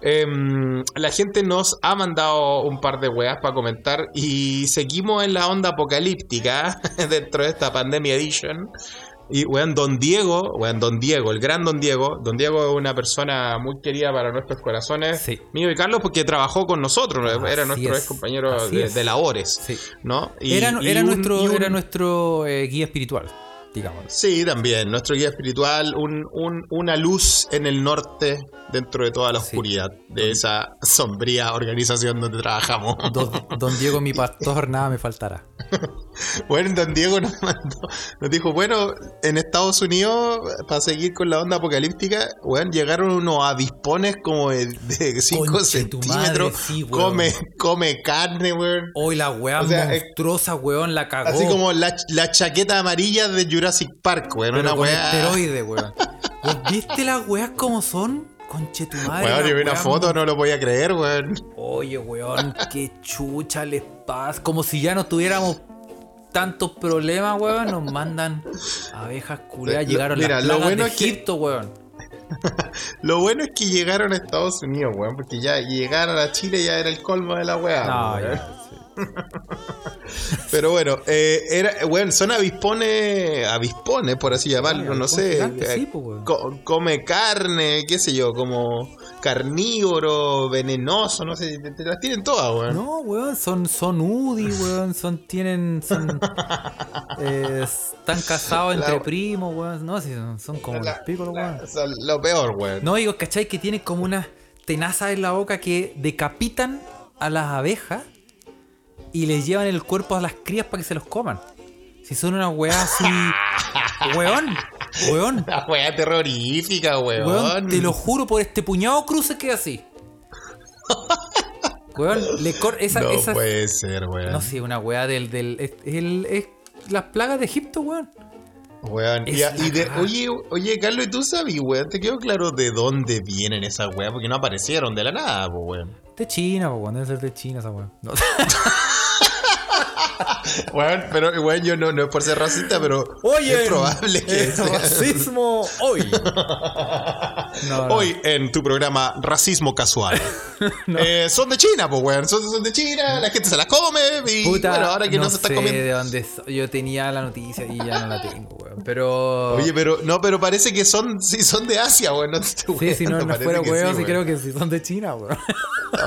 Em, la gente nos ha mandado un par de weas para comentar y seguimos en la onda apocalíptica *laughs* dentro de esta Pandemia Edition. Y, weón, Don Diego, weón, Don Diego, el gran Don Diego. Don Diego es una persona muy querida para nuestros corazones. Sí. Mío y Carlos, porque trabajó con nosotros. Era nuestro es, ex compañero de, es. de labores. Sí. ¿No? Y- Era, y era un- nuestro, un- era nuestro eh, guía espiritual, digamos. Sí, también. Nuestro guía espiritual, un- una luz en el norte dentro de toda la Sí. oscuridad de esa sombría organización donde trabajamos. Don, don Diego, mi *laughs* pastor, nada me faltará. Bueno, Don Diego nos mandó, nos dijo, bueno, en Estados Unidos, para seguir con la onda apocalíptica, bueno, llegaron unos avispones como de 5 Conche tu centímetros, madre, sí, weón. come, come carne, weón. Hoy la weá O sea, monstruosa, weón, la cagó. Así como la, la chaqueta amarilla de Jurassic Park, weón. Pero Una con weá. esteroide, *laughs* weón. ¿Vos viste las weas como son? Conche tu madre. Weón, yo vi una foto, no lo podía creer, weón. Oye, weón, qué chucha les pasa. Como si ya no tuviéramos tantos problemas, weón. Nos mandan abejas culeadas. Lo- Llegaron mira, las lo bueno de es que- Egipto, weón. *laughs* Lo bueno es que llegaron a Estados Unidos, weón, porque ya llegar a Chile ya era el colmo de la weá. No. Pero bueno, eh, era, bueno, son avispones, avispones, por así llamarlo, no sé. gigante, eh, sí, pues, co- come carne, qué sé yo, como carnívoro, venenoso, no sé, te, te las tienen todas, weón. No, weón, son, son UDI, weón. Son, tienen, son. *laughs* eh, están casados entre La- primos, weón. No, sí, son, son como La- los picos, la- weón. son lo peor, weón. No, digo, ¿cachai? Que tienen como unas tenazas en la boca que decapitan a las abejas y les llevan el cuerpo a las crías para que se los coman. Si son unas weas así. *laughs* weón, weón, La weá terrorífica, weón. weón, te lo juro por este puñado cruce que así. *laughs* Weón, le cor esa, no esa- puede ser, weón. No sé, una wea del. del es, el- es las plagas de Egipto, weón. Weón, y, de, oye, oye, Carlos, ¿y tú sabes, weón? ¿Te quedó claro de dónde vienen esas weas? Porque no aparecieron de la nada, weón. De China, weón. Debe ser de China esa weón. No. *laughs* Weón, pero, weón, yo no, no es por ser racista, pero es probable que eh, sea- racismo hoy. *laughs* No, no. Hoy en tu programa Racismo Casual. *laughs* Eh, son de China, pues, weón. Son, son de China, la gente se las come. Y Puta, bueno, ahora que no, se está comiendo. de dónde so- yo tenía la noticia y ya no la tengo, weón. Pero Oye, pero no, pero parece que son, sí, son de Asia, weón. No sí, si no, no fuera weón, sí, creo que sí son de China, weón.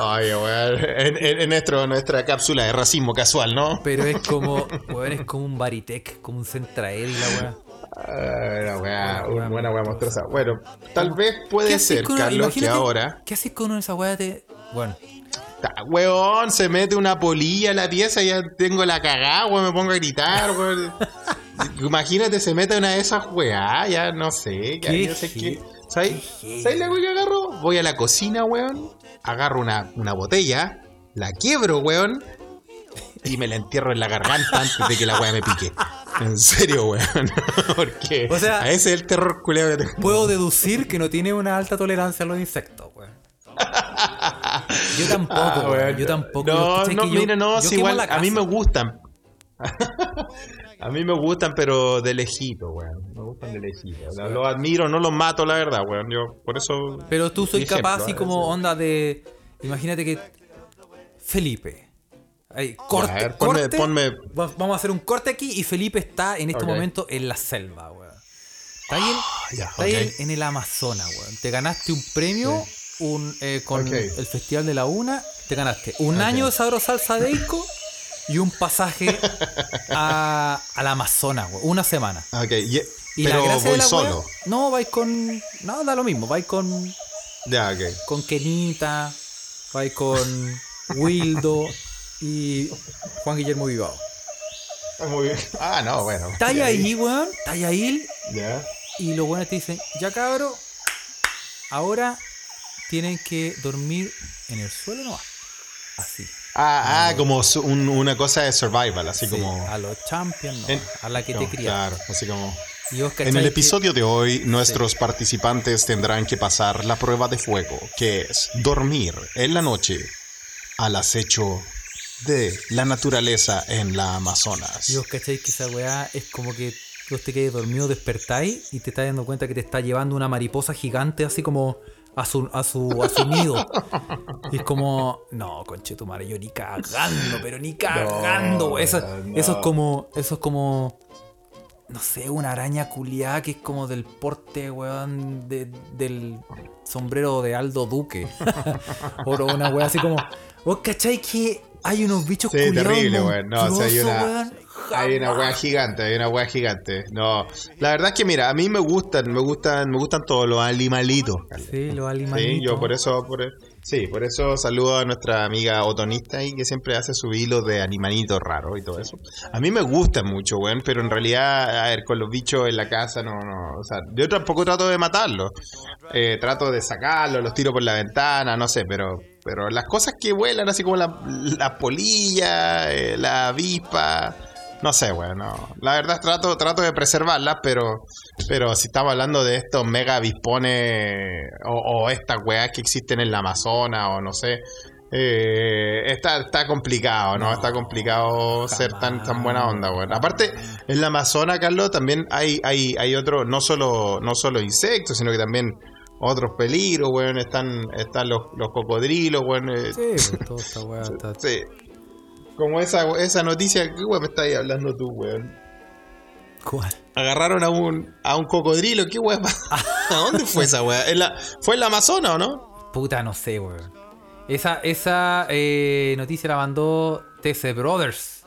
Oye, weón. En, en- en nuestro, nuestra cápsula de racismo casual, ¿no? Pero es como, weón, es como un Baritec, como un Centraed y la weón. Una weá, Una buena weá weá monstruosa. Bueno, tal vez puede ser, Carlos, que ahora. ¿Qué haces con una de esas weas de. Bueno, Ta, Weón, se mete una polilla en la pieza y ya tengo la cagada, weón, me pongo a gritar, *laughs* weón. Imagínate, se mete una de esas weá, ya no sé, ya no sé qué ¿Sabes la weá que agarro? Voy a la cocina, weón, agarro una, una botella, la quiebro, weón, y me la entierro en la garganta antes de que la weá me pique. En serio, weón. *laughs* Porque O sea, a ese es el terror culeo que tengo. puedo deducir que no tiene una alta tolerancia a los insectos, weón. *laughs* Yo tampoco, Ah, weón. Yo tampoco. No, no, mira, no, igual a mí me gustan. *laughs* a mí me gustan, pero de lejito, weón. Me gustan de lejito. Los, admiro, no los mato, la verdad, weón. Yo, por eso. Pero tú soy capaz ejemplo, así ¿eh? como Sí. onda de. Imagínate que. Felipe. Corte, a ver, ponme- corte. ponme- Va- Vamos a hacer un corte aquí y Felipe está en este momento en la selva, weón. Está ahí, en, ya, está ahí en, el Amazonas, weón. Te ganaste un premio un, eh, con el Festival de la Una. Te ganaste un año de Sabro Salsa Deico y un pasaje *laughs* a, al Amazonas, weón. Una semana. Ok, y- Y pero la voy de la weá- solo. No, vais con. No, da lo mismo. Vais con Ya, ok. con Kenita, vais con Wildo y Juan Guillermo Vivao. Muy bien. Ah, no, bueno. Está ahí, ahí, weón, está ahí, Ya. y los buenos te dicen, ya cabro, ahora tienen que dormir en el suelo nomás. Así. Ah, ah, como su- un- una cosa de survival, así Sí, como. a los champions, no, En- a la que no, te crías. Claro, así como. En el que- episodio de hoy, nuestros participantes tendrán que pasar la prueba de fuego, que es dormir en la noche al acecho de la naturaleza en la Amazonas. Y vos cacháis que esa weá es como que vos te quedes dormido, despertáis y te estás dando cuenta que te está llevando una mariposa gigante así como a su, a su, a su nido. Y es como, no, conche tu madre, yo ni cagando, pero ni cagando, weón. Eso, no. eso es como, eso es como, no sé, una araña culiada que es como del porte, weón, de- del sombrero de Aldo Duque. *laughs* o una weá así como, vos cacháis que hay unos bichos Sí, terrible, weón. No, o sea, hay una- weón. Hay una weá gigante, hay una weá gigante. No, la verdad es que mira, a mí me gustan, me gustan, me gustan todos los animalitos. Sí, los Sí, animalitos. yo por eso, por, e, sí, por eso saludo a nuestra amiga otonista y que siempre hace su hilo de animalitos raros y todo eso. A mí me gustan mucho, weón, pero en realidad, a ver, con los bichos en la casa, no, no, o sea, yo tampoco trato de matarlos. Eh, trato de sacarlos, los tiro por la ventana, no sé, pero, pero las cosas que vuelan, así como la, la polilla, eh, la avispa, no sé, weón, no. La verdad trato, trato de preservarlas, pero, pero si estamos hablando de estos mega avispones o, o estas weas que existen en la Amazonas o no sé, eh, está, está complicado, ¿no? No, está complicado ser tan, tan buena onda, weón. Aparte, en la Amazonas, Carlos, también hay, hay, hay otro, no solo, no solo insectos, sino que también otros peligros, weón. Están, están los, los cocodrilos, weón. eh, Sí, pues toda esta weá *laughs* está. Sí. Como esa, esa noticia, ¿qué weón me estás hablando tú, weón? ¿Cuál? Agarraron a un, a un cocodrilo, ¿qué weón? *laughs* ¿A dónde fue esa la, ¿Fue en la Amazonas o no? Puta, no sé, weón. Esa, esa eh, noticia la mandó TC Brothers.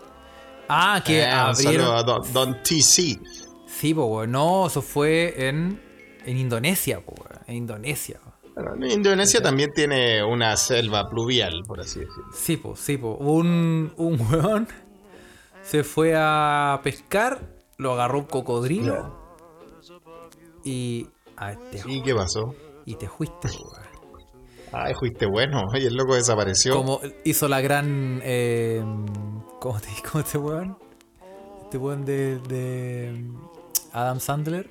Ah, que Eh, abrieron. a Don, Don TC. Sí, po, weón. No, eso fue en, en Indonesia, po, weón. En Indonesia. Bueno, Indonesia también tiene una selva pluvial, por así decirlo. Sí, po, sí, po. Un, un weón se fue a pescar, lo agarró un cocodrilo y. A este, ¿Y qué pasó? y te fuiste, weón. Ay, fuiste bueno. Oye, el loco desapareció. Como hizo la gran. Eh, ¿Cómo te digo este weón? Este weón de. de Adam Sandler.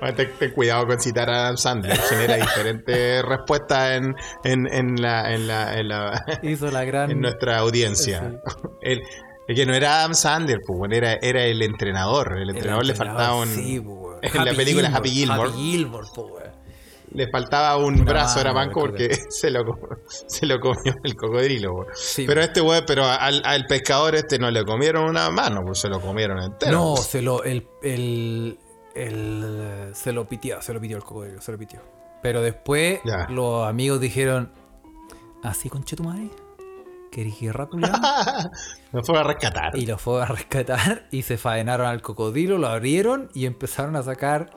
Bueno, ten, ten cuidado con citar a Adam Sandler, genera diferentes respuestas en, en, en la, en, la, en, la- Hizo la gran. en nuestra audiencia. El, el que no era Adam Sandler, pues, bueno, era, era el entrenador. El el entrenador le faltaba un. Sí, en la película Happy Gilmore. Happy Gilmore, po, weón. Le faltaba un Una brazo, era creo porque *laughs* se lo, se lo comió el cocodrilo. Sí, pero este weón, pero al, al pescador este no le comieron una mano, pues se lo comieron entero. No, se lo. El, el, el- se lo pitió, se lo pitió el cocodrilo, se lo pitió. Pero después Ya. los amigos dijeron: Así con tu madre. ¿Querés guerra, culiao?" *laughs* Me fue a rescatar. Y lo fue a rescatar y se faenaron al cocodrilo, lo abrieron y empezaron a sacar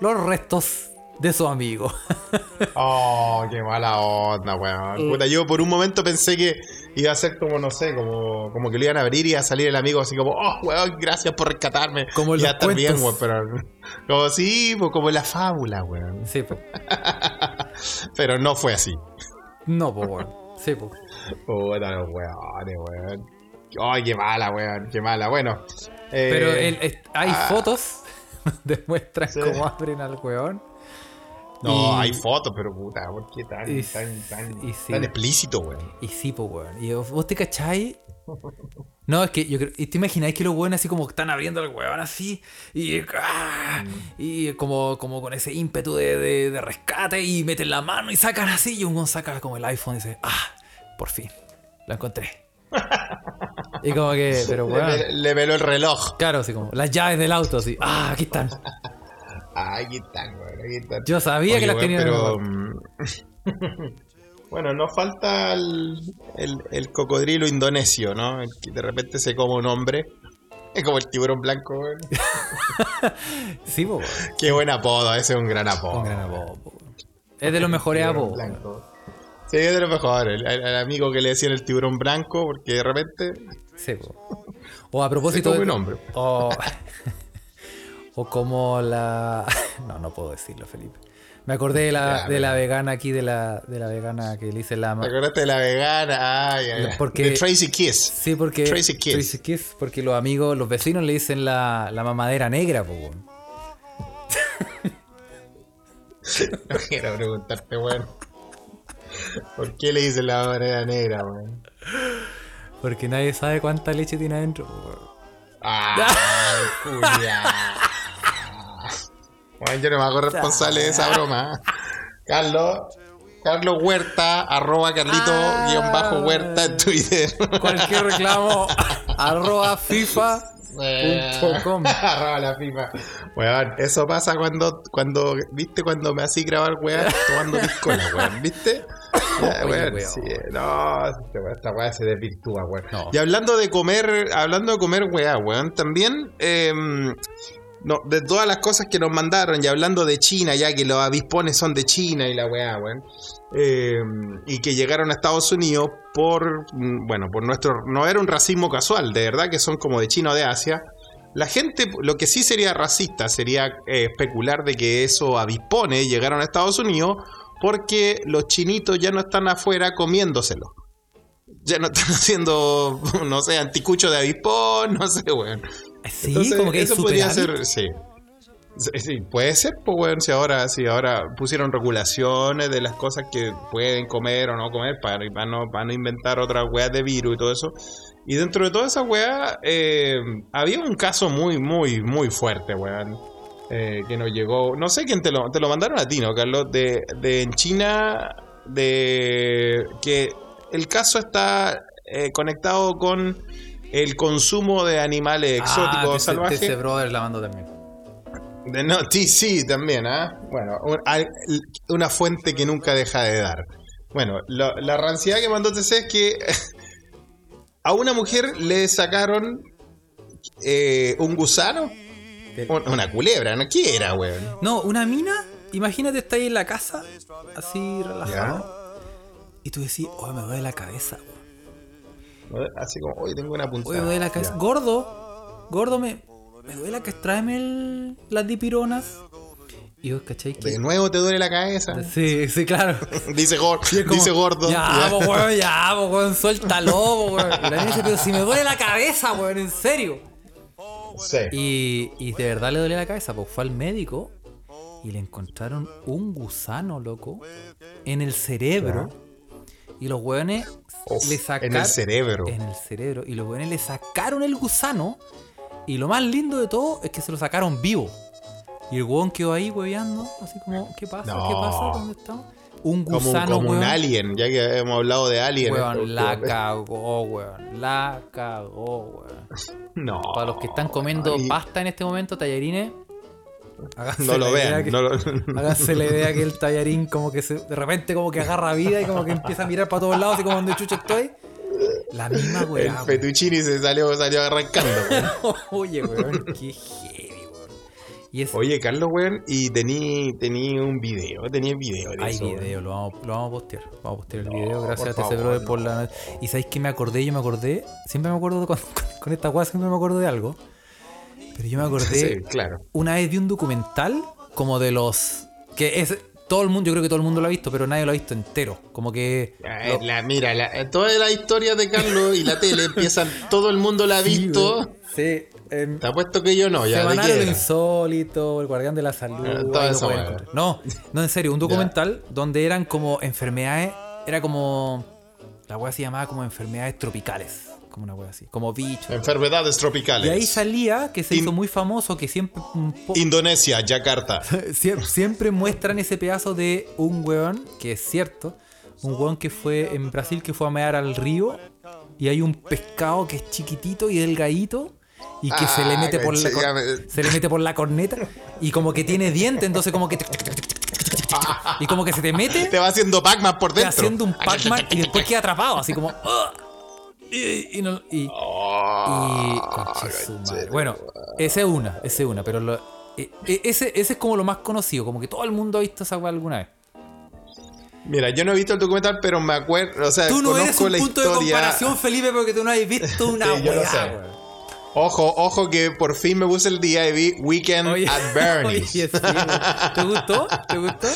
los restos de su amigo. *laughs* Oh, qué mala onda, weón. Puta, yo por un momento pensé que iba a ser como, no sé, como, como que lo iban a abrir y iba a salir el amigo así como, oh, weón, gracias por rescatarme. Como ya los está bien, cuentos. weón, pero. Como sí, pues como en la fábula, weón. Sí, pues. *laughs* Pero no fue así. No, pues, weón. Sí, pues. Puta, los weones, weón. Ay, qué mala, weón, qué mala. Bueno. eh, Pero el- es- hay ah. fotos *laughs* donde muestran Sí. cómo abren al weón. No, y- hay fotos, pero puta, ¿por qué tan, y- tan, tan, y sí. tan explícito, weón? Y sí, pues, weón. Y vos te cacháis. No, es que yo creo. ¿Y te imagináis que los weones así como están abriendo al weón así? Y. ¡ah! Y como, como con ese ímpetu de, de- de rescate y meten la mano y sacan así. Y un weón saca como el iPhone y dice: ¡Ah! Por fin. Lo encontré. y como que. *laughs* Pero Le, weón. ve- le veló el reloj. Claro, así como las llaves del auto, así. ¡Ah! Aquí están. Ah, aquí están, weón, aquí están. Yo sabía Oye, que las el pero, mm, *laughs* bueno, nos falta el, el- el cocodrilo indonesio, ¿no? El que de repente se come un hombre. Es como el tiburón blanco, weón. *laughs* Sí, weón. Qué buen apodo, ese es un gran apodo. Un gran apodo. Es de los mejores apodos. Sí, es de lo mejor. El, amigo que le decían el tiburón blanco, porque de repente Sí, po. O a se propósito come de. un hombre. O, *laughs* o como la. *laughs* No, no puedo decirlo, Felipe. Me acordé de la, Ya, de la vegana aquí, de la, de la vegana que le hice la. ¿Te ma- acordaste de la vegana? Ay, ay, ay. Porque- De Tracy Kiss. Sí, porque. Tracy Kiss. Kiss, porque los amigos, los vecinos le dicen la, la mamadera negra, weón. No quiero preguntarte, weón. ¿Por qué le dicen la manera negra, weón? Porque nadie sabe cuánta leche tiene adentro, weón. ¡Ay, Julia! Bueno, yo no me hago responsable de esa *laughs* broma. Carlos, Carlos Huerta, arroba Carlito guion bajo Huerta en Twitter. Cualquier reclamo, *laughs* arroba FIFA. Punto com. *laughs* arroba la FIFA. Weón, eso pasa cuando, cuando, ¿viste? Cuando me hacía grabar, weón, tomando piscola, weón, ¿viste? Ya, Oye, weón, sí, no, esta weá- se desvirtúa, weón. No. Y hablando de comer, hablando de comer weá, weón, también, em, no, de todas las cosas que nos mandaron, y hablando de China, ya que los avispones son de China y la weá, weón, em, y que llegaron a Estados Unidos por, mm, bueno, por nuestro, no era un racismo casual, de verdad que son como de China o de Asia. La gente, lo que sí sería racista sería eh, especular de que esos avispones llegaron a Estados Unidos porque los chinitos ya no están afuera comiéndoselo. Ya no están *laughs* haciendo, no sé, anticucho de avispón, no sé, weón. Sí, Entonces, como que eso podría ser, sí. Sí, puede ser, pues, weón, si ahora, si ahora pusieron regulaciones de las cosas que pueden comer o no comer para, para, no, para no inventar otras weas de virus y todo eso. Y dentro de toda esa wea, eh, había un caso muy, muy, muy fuerte, weón. eh, que nos llegó, no sé quién te lo, te lo mandaron a ti, ¿no, Carlos? De, de en China, de que el caso está eh, conectado con el consumo de animales exóticos ah, salvajes. Ese brother la mandó también. No, sí, también, ¿ah? Bueno, un- al- una fuente que nunca deja de dar. Bueno, lo- la ranciedad que mandó TC es que *laughs* a una mujer le sacaron eh, un gusano, un- una culebra, ¿no? ¿Qué era, weón? No, una mina, imagínate estar ahí en la casa, así relajado. Y tú decís, oh, me duele la cabeza, weón. Así como, hoy tengo una puntada. Oye, me duele la cabeza. Gordo, gordo, me, me duele la cabeza. Tráeme el- las dipironas. Y vos, ¿cachai? De Que... nuevo te duele la cabeza. Sí, sí, claro. *laughs* Dice, gor- Y es como, dice gordo. Ya, po, weón, *laughs* ya, po, weón, suéltalo, po, weón. Y la mina dice, pero si me duele la cabeza, weón, en serio. Sí. Y, y de verdad le dolía la cabeza, pues fue al médico y le encontraron un gusano, loco, en el cerebro. Y los hueones Uf, le sacaron. en el cerebro. En el cerebro. Y los hueones le sacaron el gusano. Y lo más lindo de todo es que se lo sacaron vivo. Y el hueón quedó ahí hueveando, así como, ¿qué pasa? No. ¿Qué pasa? ¿Dónde estamos? Un Como, gusano, como un hueón. alien, ya que hemos hablado de alien. Weón, la cagó, weón. La cagó, weón. *laughs* No. Para los que están comiendo Ay, pasta en este momento, tallarines. Háganse No lo vean. que- no lo- *laughs* Háganse la idea que el tallarín como que se, de repente como que agarra vida y como que empieza a mirar para todos lados y como donde chucho estoy. La misma el weá. weón. fettuccini se salió, salió arrancando. weón. *laughs* Oye, weón, qué heavy, weón. Y es, Oye, Carlos, weón, y tení, tení un video, tenía video de Hay eso, video, lo vamos, lo vamos a postear. Vamos a postear el No, video, gracias a Brother por la. Y sabéis que me acordé, yo me acordé, siempre me acuerdo de con, con, *laughs* con esta weá, siempre me acuerdo de algo. Pero yo me acordé *laughs* Sí, claro. una vez de un documental como de los. que es. Todo el mundo, yo creo que todo el mundo lo ha visto, pero nadie lo ha visto entero. Como que. Eh, lo- la- mira, la, toda la historia de Carlos y la tele empiezan, *laughs* todo el mundo la ha Sí, visto. weón. Sí, em, Te apuesto que yo no, ya Semanario lo insólito, el guardián de la salud. Eh, pueden weá. encontrar. no, no, en serio, un *laughs* documental donde eran como enfermedades, era como. La weá se llamaba como enfermedades tropicales. Como una weá así, como bichos. Enfermedades tropicales. Y ahí salía que se In- hizo muy famoso, que siempre. Indonesia, Yakarta. *laughs* Sie- siempre muestran ese pedazo de un weón, que es cierto, un weón que fue en Brasil que fue a mear al río y hay un pescado que es chiquitito y delgadito y que se le Ah, mete por la me- se le mete por la corneta y como que tiene diente, entonces como que y como que se te mete Te va haciendo Pac-Man por te dentro. haciendo un Pac-Man y después queda atrapado, así como. Y, y no- y- Oh, y. su madre. Bueno, esa es una, esa es una, pero lo- e- e- ese, ese es como lo más conocido, como que todo el mundo ha visto esa weá alguna vez. Mira, yo no he visto el documental, pero me acuerdo, o sea, Tú no conozco eres un la punto de comparación, Felipe, porque tú no has visto *laughs* una Sí, weá, sé. weón. Ojo, ojo que por fin me puse el día y vi Weekend Oye, at Bernie's. oye, sí. ¿Te gustó? ¿Te gustó?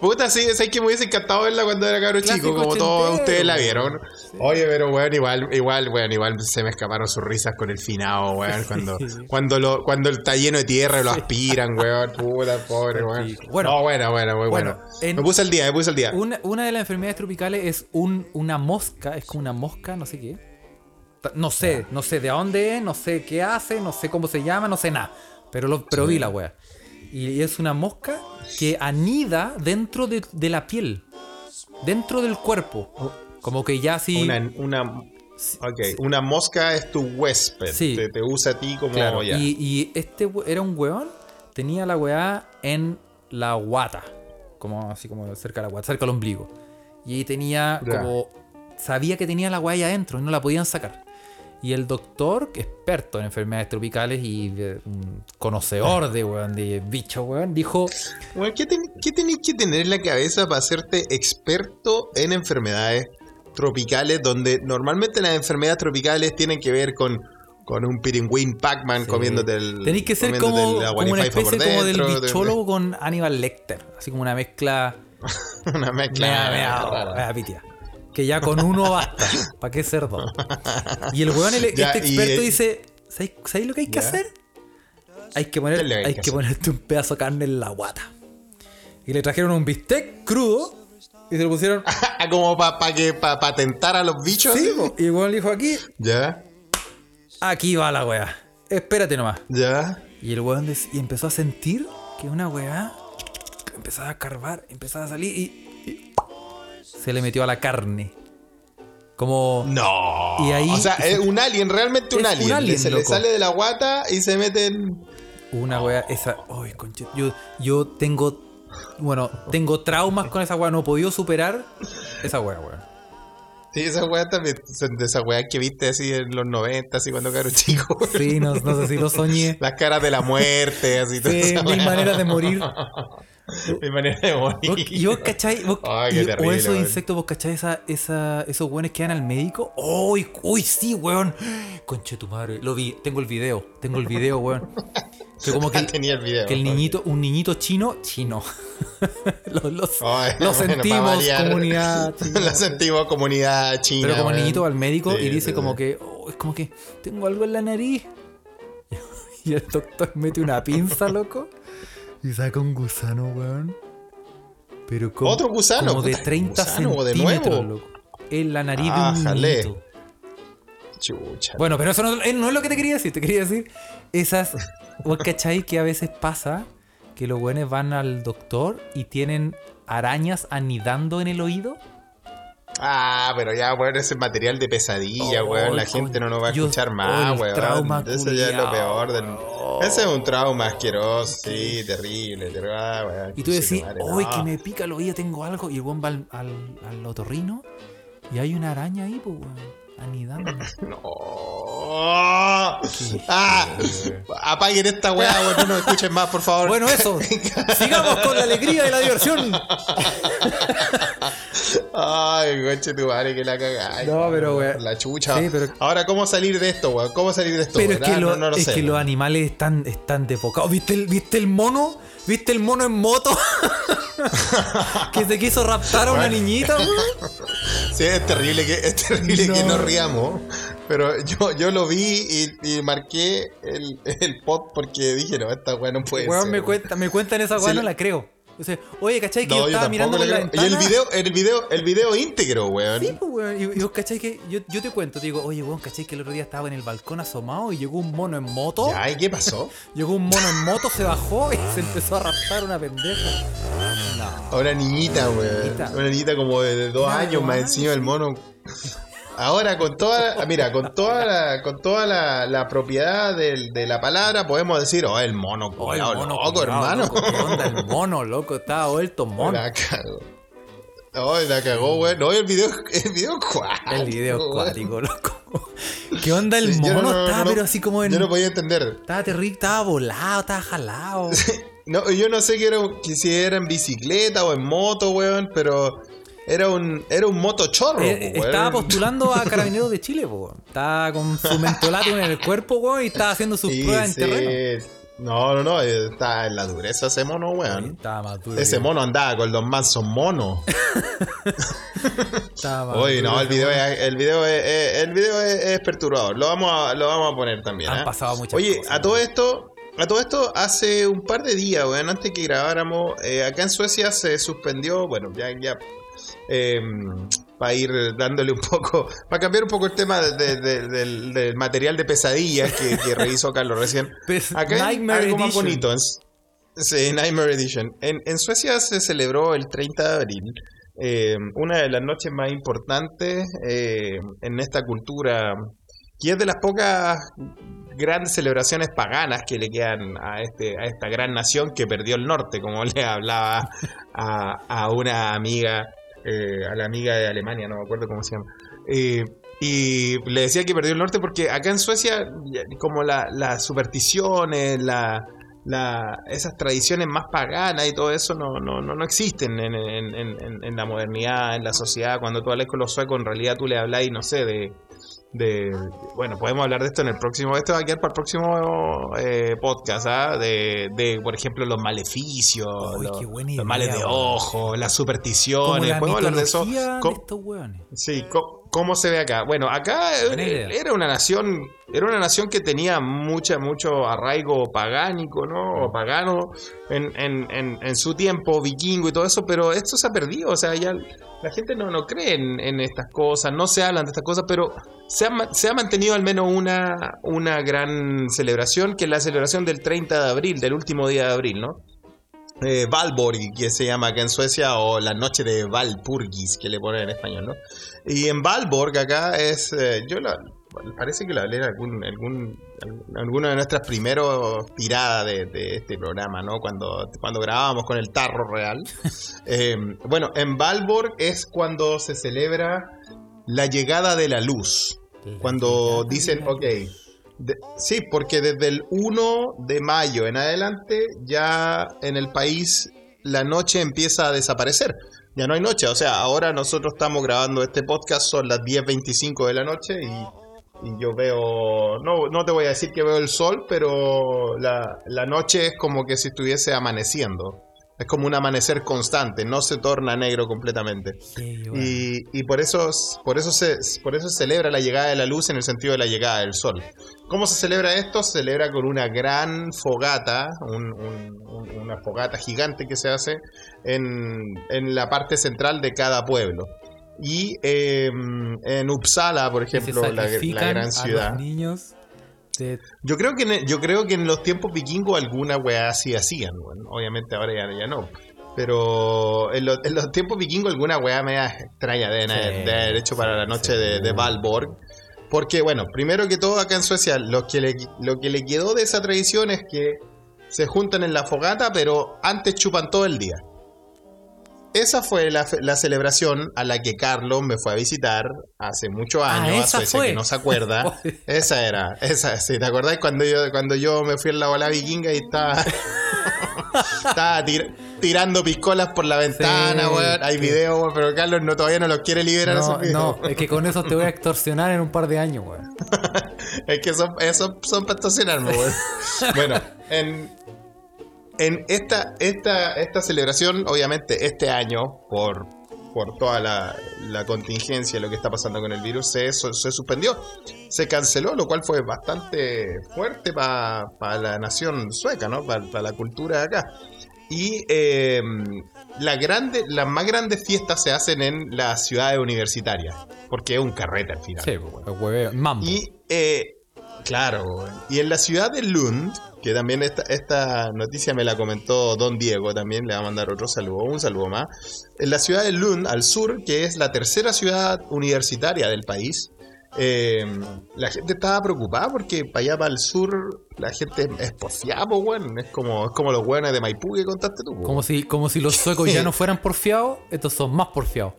Puta, sí, es que me hubiese encantado verla cuando era cabro chico, como todos ustedes la weón. Oye, pero weón, igual, igual, weón, igual se me escaparon sus risas con el finado, weón, *laughs* cuando, cuando lo, cuando está lleno de tierra y lo aspiran, weón, puta, pobre, weón. Bueno. no, bueno, bueno, bueno. Bueno, en- Me puse el día, me puse el día. Una, una de las enfermedades tropicales es un, una mosca, es como una mosca, no sé qué. No sé, no sé de dónde es, no sé qué hace, no sé cómo se llama, no sé nada. Pero, lo, pero vi la wea. Y es una mosca que anida dentro de, de la piel, dentro del cuerpo. Como que ya así. Una, una, mosca es tu huésped, Sí. te, te usa a ti como Claro, ya. y, y este era un weón, tenía la weá en la guata, como así como cerca de la guata, cerca del ombligo. Y ahí tenía Ya. como, sabía que tenía la weá ahí adentro y no la podían sacar. Y el doctor, experto en enfermedades tropicales y eh, conocedor de, weón, de bichos, weón, dijo, Bueno, ¿qué, ten- qué tenés que tener en la cabeza para hacerte experto en enfermedades tropicales? Donde normalmente las enfermedades tropicales tienen que ver con, con un piringüín Pac-Man comiéndote el. tenéis que ser como, una especie como del de- bichólogo con Aníbal Lecter, así como una mezcla... *laughs* Una mezcla. Mea, mea, pitia. Que ya con uno basta. *laughs* ¿Para qué ser dos? Y el weón, el- *laughs* Ya, este experto eh, dice: ¿Sabéis sabéis lo que hay que ya. hacer? Hay que, poner, ¿Qué es lo que hay hay que que ponerte un pedazo de carne en la guata. Y le trajeron un bistec crudo y se lo pusieron. *laughs* como para que para patentar a los bichos. Sí, y le dijo: aquí, Ya, aquí va la weá. Espérate nomás. ya. Y el weón des- y empezó a sentir que una weá empezaba a carvar, empezaba a salir y, y se le metió a la carne. Como. No. Y ahí- o sea, es un alien, realmente un Es un alien. alien, se le sale de la guata y se mete en. Una wea, esa. Ay, conche. Yo, yo tengo. Bueno, tengo traumas con esa wea. No he podido superar esa wea, wea. Sí, esas weas también de esas weas que viste así en los 90, así cuando caro chico. Sí, no, no sé si lo soñé. *laughs* Las caras de la muerte, así Sí, esa mil maneras de morir. *laughs* Mi manera de morir. Vos- Y vos, ¿cachai? Vos- Ay, qué y- o terrible, esos weón. insectos, vos, ¿cachai? Esa, esa, esos weones que van al médico. ¡Uy! ¡Uy, sí, weón! Conche tu madre. Lo vi, tengo el video. Tengo el video, weón. *laughs* Que como que, el- *laughs* Tenía el video. que el niñito, un niñito chino, chino. *laughs* lo, bueno, sentimos, comunidad *laughs* china. Lo sentimos comunidad china. Pero como el niñito va al médico Sí, y dice sí, como sí. que, "Oh, es como que tengo algo en la nariz. Y el doctor mete una pinza, loco. Y saca un gusano, weón. Pero como, Otro gusano, como de puta, 30 gusano, centímetros, loco. En la nariz Ah, de un jale. niñito. Chucha. Bueno, pero eso no, eh, no es lo que te quería decir. Te quería decir esas. ¿Vos cachai que a veces pasa que los buenos van al doctor y tienen arañas anidando en el oído? Ah, pero ya, weón, ese es material de pesadilla, Oh, weón. La gente no nos va a escuchar oh, más, weón. trauma Eso ya es lo peor del. weón. Ese es un trauma asqueroso, sí, terrible, terrible, ah, weón. Y tú decís, hoy no. que me pica el oído, tengo algo. Y el buen va al, al, al otorrino y hay una araña ahí, pues, weón, anidando. *laughs* No. Ah, apaguen esta weá, weón. No nos escuchen más, por favor. bueno, eso. *laughs* Sigamos con la alegría de la diversión. Ay, coche tu madre, que la cagáis. No, pero, weón. La chucha. Sí, pero- Ahora, ¿cómo salir de esto, weón? ¿Cómo salir de esto? Pero es que, Ah, lo- no, no lo es sé. que los animales están, están desbocados. ¿Viste el, ¿Viste el mono? ¿Viste el mono en moto? *laughs* que se quiso raptar a una Bueno. niñita, weón. Sí, es terrible que, es terrible que No. no riamos. Pero yo, yo lo vi y, y marqué el, el pod porque dije, no, esta weá no puede Weón, ser. me, weón. cuenta, me cuentan esa weá, Sí, no la creo. O sea, oye, ¿cachai? Que No, yo yo estaba tampoco mirando por la creo. ventana. Y el video, el video, el video íntegro, weón. Sí, pues, weón. Y, y vos, ¿cachai? Que yo, yo te cuento, te digo, oye, weón, ¿cachai? Que el otro día estaba en el balcón asomado y llegó un mono en moto. Ya, ¿y qué pasó? *laughs* Llegó un mono en moto, se bajó y se empezó a raptar una pendeja. No. Una niñita, weón. Una niñita como de dos años más encima del mono. *laughs* Ahora con toda, mira, con toda la, con toda la, la propiedad del- de la palabra podemos decir, oh, el mono, Oh, el mono, loco, hermano. loco, ¿Qué onda el *laughs* mono, loco? Estaba vuelto mono. La cagó. No, la cagó, weón. No, el video, el video cuático, El video cuático, loco. ¿Qué onda el Sí, mono? no- no- estaba no- pero así como en... Yo no podía entender. Estaba terrible, estaba volado, estaba jalado. *laughs* No, yo no sé que era, que si era en bicicleta o en moto, weón, pero era un, era un moto chorro, Eh, estaba postulando a *laughs* Carabineros de Chile, po. Estaba con su mentolato en el cuerpo, weón, y estaba haciendo sus Sí, pruebas en sí. terreno. No, no, no, eh, está en la dureza ese mono, weón. Estaba más duro. Ese que- mono andaba con los mansos monos. *laughs* estaba Oye, no, el video, es, el video, es, el video es, es perturbador. Lo vamos a, lo vamos a poner también. Han ¿eh? pasado muchas Oye, cosas, a todo esto, a todo esto, hace un par de días, weón, antes que grabáramos, eh, acá en Suecia se suspendió, bueno, ya, ya, para ir dándole un poco, para cambiar un poco el tema de- de- de- del, del material de pesadillas que, que *laughs* revisó Carlos recién. Acá hay algo más bonito. en- sí, Nightmare Edition. En, en Suecia se celebró el 30 de abril, eh, una de las noches más importantes eh, en esta cultura, que es de las pocas grandes celebraciones paganas que le quedan a, este, a esta gran nación que perdió el norte, como *laughs* le hablaba a, a una amiga, eh, a la amiga de Alemania, no me acuerdo cómo se llama. Eh, y le decía que perdió el norte porque acá en Suecia, como la- las supersticiones, la, la- esas tradiciones más paganas y todo eso no, no, no, no existen en, en- en- en- la modernidad, en la sociedad. Cuando tú hablas con los suecos, en realidad tú le hablas, no sé, de, de bueno podemos hablar de esto en el próximo esto va a quedar para el próximo eh, podcast ¿ah? de, de por ejemplo los maleficios Uy, los, males de ojo las supersticiones podemos hablar de eso de estos. Sí, co- ¿cómo se ve acá? Bueno, acá eh, era una nación, era una nación que tenía mucha, mucho arraigo pagánico, ¿no? O pagano en, en, en, en su tiempo, vikingo y todo eso, pero esto se ha perdido, o sea, ya la gente no, no cree en, estas cosas, no se hablan de estas cosas, pero se ha, se ha mantenido al menos una, una gran celebración, que es la celebración del 30 de abril, del último día de abril, ¿no? eh, Valborg, que se llama acá en Suecia, o la noche de Valpurgis, que le ponen en español, ¿no? Y en Valborg acá es, eh, yo la, parece que lo hablé en algún, algún, alguna de nuestras primeros tiradas de, de este programa, ¿no? Cuando, cuando grabábamos con el tarro real. *laughs* Eh, bueno, en Valborg es cuando se celebra la llegada de la luz. Cuando dicen, ok, de- sí, porque desde el 1 de mayo en adelante ya en el país la noche empieza a desaparecer. Ya no hay noche, o sea, ahora nosotros estamos grabando este podcast, son las 10.25 de la noche y, y yo veo, no, no te voy a decir que veo el sol, pero la, la noche es como que si estuviese amaneciendo. Es como un amanecer constante, no se torna negro completamente. Sí. Y, y por eso, por, eso se, por eso se celebra la llegada de la luz en el sentido de la llegada del sol. ¿Cómo se celebra esto? Se celebra con una gran fogata, un- un- un- una fogata gigante que se hace en, en la parte central de cada pueblo. Y eh, en Uppsala, por ejemplo, la, gran a ciudad. los niños de- Yo creo que en, yo creo que en los tiempos vikingos alguna weá así hacían, obviamente ahora ya, ya no. Pero en, los- en los tiempos vikingos alguna weá me extraña de, Sí, de haber hecho para la noche de, de. Valborg. Porque, bueno, primero que todo acá en Suecia, lo que, le, lo que le quedó de esa tradición es que se juntan en la fogata, pero antes chupan todo el día. Esa fue la, la celebración a la que Carlos me fue a visitar hace muchos Ah, años a esa Suecia, fue. que no se acuerda. *laughs* Esa era, esa, sí, ¿te acordás cuando yo, cuando yo me fui en la bola vikinga y estaba, *laughs* estaba tir- tirando piscolas por la ventana, Sí, weón? Hay videos, weón, pero Carlos no, todavía no los quiere liberar No, no, es que con eso te voy a extorsionar en un par de años, weón. *laughs* Es que son, esos son para estacionarme, weón. bueno, en, en esta, esta, esta celebración, obviamente, este año, por, por toda la, la contingencia, lo que está pasando con el virus, se, se suspendió. Se canceló, lo cual fue bastante fuerte para la nación sueca, ¿no? Para la cultura de acá. Y eh, la grande, las más grandes fiestas se hacen en las ciudades universitarias, porque es un carrete al final. Sí, el hueveo, Mambo. Y, eh, claro, y en la ciudad de Lund, que también esta, esta noticia me la comentó Don Diego, también le va a mandar otro saludo, un saludo más. En la ciudad de Lund, al sur, que es la tercera ciudad universitaria del país, eh, la gente estaba preocupada porque para allá, para el sur, la gente es porfiada, po, weón. Es como, es como los weones de Maipú que contaste tú. Como si, como si los suecos ya *laughs* no fueran porfiados, estos son más porfiados.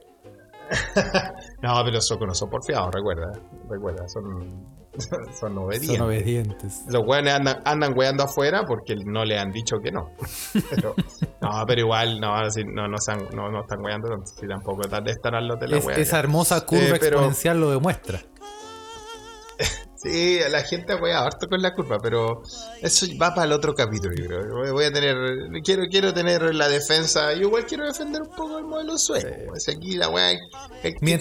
*laughs* No, pero los socos no son porfiados, recuerda. Recuerda, son, *laughs* son obedientes. Son obedientes. Los weones andan, andan weando afuera porque no le han dicho que no. *laughs* Pero, no, pero igual, no, no, no, están, no, no están weando, si tampoco están, están al lote la Es- esa hermosa curva Eh, pero- exponencial lo demuestra. Sí, la gente wea harto con la curva, pero eso va para el otro capítulo, yo creo. Voy- a tener, quiero, quiero tener la defensa, yo igual quiero defender un poco el modelo sueco. pues aquí la wea,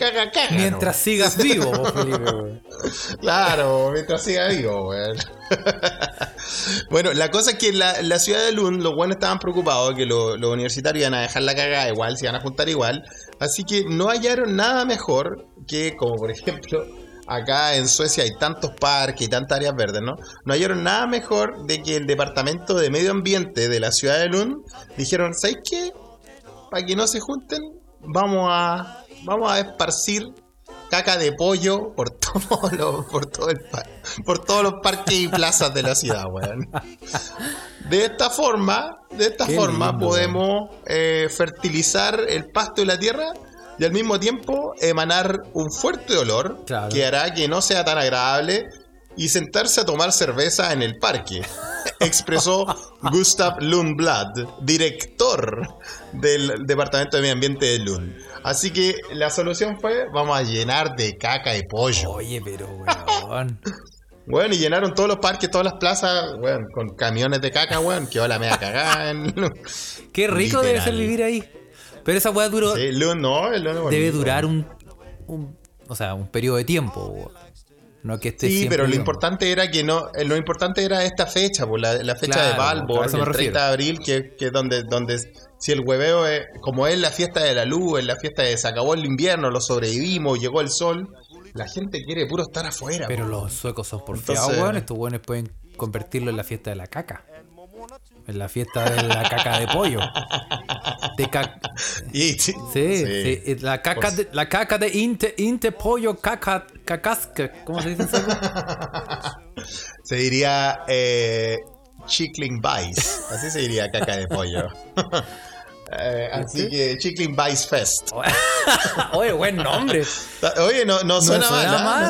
caga, caga. Mientras ¿no? sigas vivo, vos, Felipe. *laughs* Claro, mientras siga vivo, weón. *laughs* bueno, la cosa es que en la, en la ciudad de Lund, los buenos estaban preocupados que lo- los universitarios iban a dejar la cagada igual, se iban a juntar igual. Así que no hallaron nada mejor que, como por ejemplo, acá en Suecia hay tantos parques y tantas áreas verdes, ¿no? No hallaron nada mejor de que el departamento de medio ambiente de la ciudad de Lund dijeron, ¿sabes qué? Para que no se junten, vamos a, vamos a esparcir caca de pollo por *laughs* todo lo- por todo el por todos los parques y plazas de la ciudad, weón. De esta forma, de esta Qué forma lindo, podemos eh, fertilizar el pasto y la tierra y al mismo tiempo emanar un fuerte olor Claro. que hará que no sea tan agradable y sentarse a tomar cerveza en el parque, *laughs* expresó Gustav Lundblad, director del Departamento de Medio Ambiente de Lund. Así que la solución fue, vamos a llenar de caca de pollo. Oye, pero weón. *laughs* Bueno, y llenaron todos los parques, todas las plazas, weón, con camiones de caca, weón, que ahora me da cagada *laughs* en. Qué rico debe ser vivir ahí. Pero esa weá duró. Sí, no, el es debe durar un, un. O sea, un periodo de tiempo, weón. No que esté Sí, pero lo importante era que no, eh, lo importante era esta fecha, pues la, la fecha Claro, de Valborg, el 30 refiero. de abril, que, que es donde, donde si el hueveo es, como es la fiesta de la luz, es la fiesta de se acabó el invierno, lo sobrevivimos, llegó el sol, la gente quiere puro estar afuera. Pero po. los suecos son porfiados, weón. Estos weones pueden convertirlo en la fiesta de la caca. En la fiesta de la caca de pollo. De ca- *laughs* sí, Sí, sí. sí, eh, La caca Pues- de, la caca de inte, inte pollo caca, cacasca. ¿Cómo se dice eso? *laughs* Se diría eh, Chickling Vice, así se diría caca de pollo. *laughs* Eh, así que Chickling Vice Fest. Oye, buen nombre. Oye, no, no suena, no suena mal,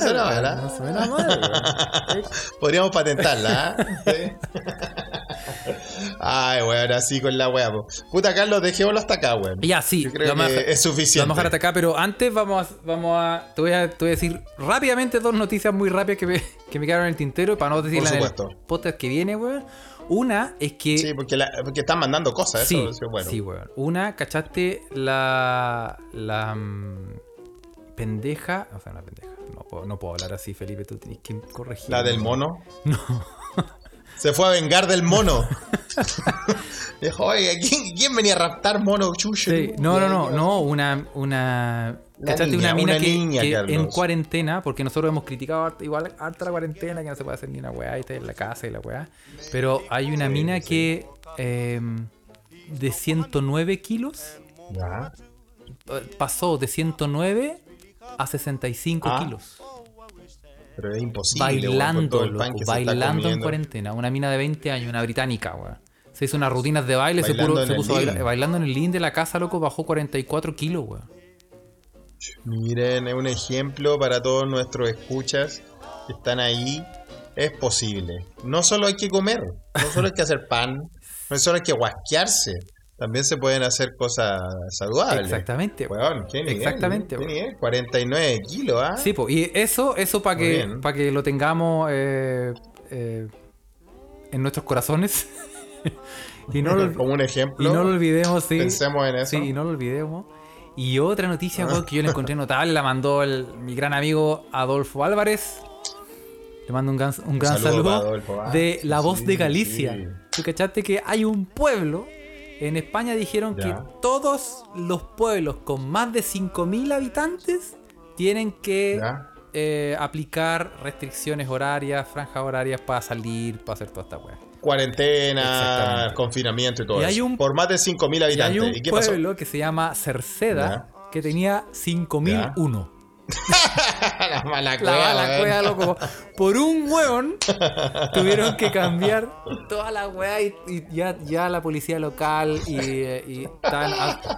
no suena mal. Podríamos patentarla, ¿ah? Ay, weón, así con la weá. Puta, Carlos, dejémoslo hasta acá, weón. Ya, sí, Yo creo lo vamos a que dejar- es suficiente. Vamos a dejar hasta acá, pero antes vamos a, vamos a, te, voy a, te voy a decir rápidamente dos noticias muy rápidas que me, *laughs* que me quedaron en el tintero para no decirlas en el podcast que viene, weón. Una es que. Sí, porque, la- porque están mandando cosas, Sí, eso, eso es bueno. sí, weón. Una, ¿cachaste la. la. mm, pendeja. O sea, una pendeja. No puedo, no puedo hablar así, Felipe, tú tienes que corregir. La del mono. *laughs* Se fue a vengar del mono. *laughs* Dijo, oye, ¿quién, quién venía a raptar mono chucho? Sí, no, no, no, no, una, una, Una una mina una que, niña, que Carlos. en cuarentena, porque nosotros hemos criticado igual harta la cuarentena, que no se puede hacer ni una weá y está en la casa y la weá, pero hay una mina que eh, de 109 kilos Ya. eh, pasó de 109 a 65 Ah, kilos. Pero es imposible. Bailando, loco, bailando en cuarentena. Una mina de 20 años, una británica, weón. Se hizo unas rutinas de baile, se, puro- puso bailando en el living de la casa, loco, bajó 44 kilos, weón. Miren, es un ejemplo para todos nuestros escuchas que están ahí. Es posible. No solo hay que comer, no solo hay que hacer pan, no solo hay que guasquearse. También se pueden hacer cosas saludables. Exactamente. Weón, ¿qué nivel? Exactamente, ¿Qué nivel? 49 kilos, ¿ah? Sí, po, y eso, eso para que, para que lo tengamos eh, eh, en nuestros corazones. *laughs* y, no lo, Como un y ejemplo. no lo olvidemos, sí. Pensemos en eso. Sí, y no lo olvidemos. Y otra noticia weón, que yo le encontré notable la mandó el- mi gran amigo Adolfo Álvarez. Le mando un gran, un gran saludo saludo, Adolfo, ah, de La Voz sí, de Galicia. sí. ¿Tú cachaste que hay un pueblo? En España dijeron Ya. que todos los pueblos con más de 5.000 habitantes tienen que eh, aplicar restricciones horarias, franjas horarias para salir, para hacer toda esta weá. Cuarentena, confinamiento y todo Y hay eso. un- Por más de 5.000 Y habitantes. hay un ¿Y qué pasó? pueblo que se llama Cerceda que tenía 5001. La mala La cueva, loco. Por un hueón tuvieron que cambiar toda la weá y, y ya, ya la policía local y, y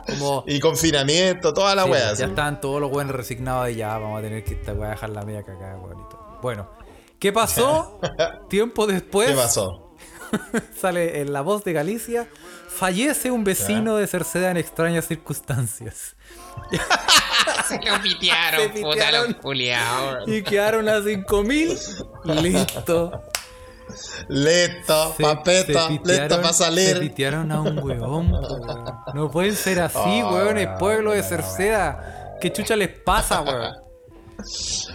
como. Y confinamiento, toda la Sí, ya sí. están todos los buenos resignados de ya, vamos a tener que esta weá dejar la media cagada, weón. y. Bueno, ¿qué pasó? *laughs* Tiempo después ¿Qué pasó? *laughs* sale en La Voz de Galicia. Fallece un vecino de Cerceda en extrañas circunstancias. *laughs* Se lo pitearon, Se puta los culiados. Y quedaron a 5000. Listo. Listo, Se- papeta, se listo para Se salir. pitearon a un weón, weón. No pueden ser así, Oh, weón. Weón, pueblo de Cerceda. ¿Qué chucha les pasa, weón?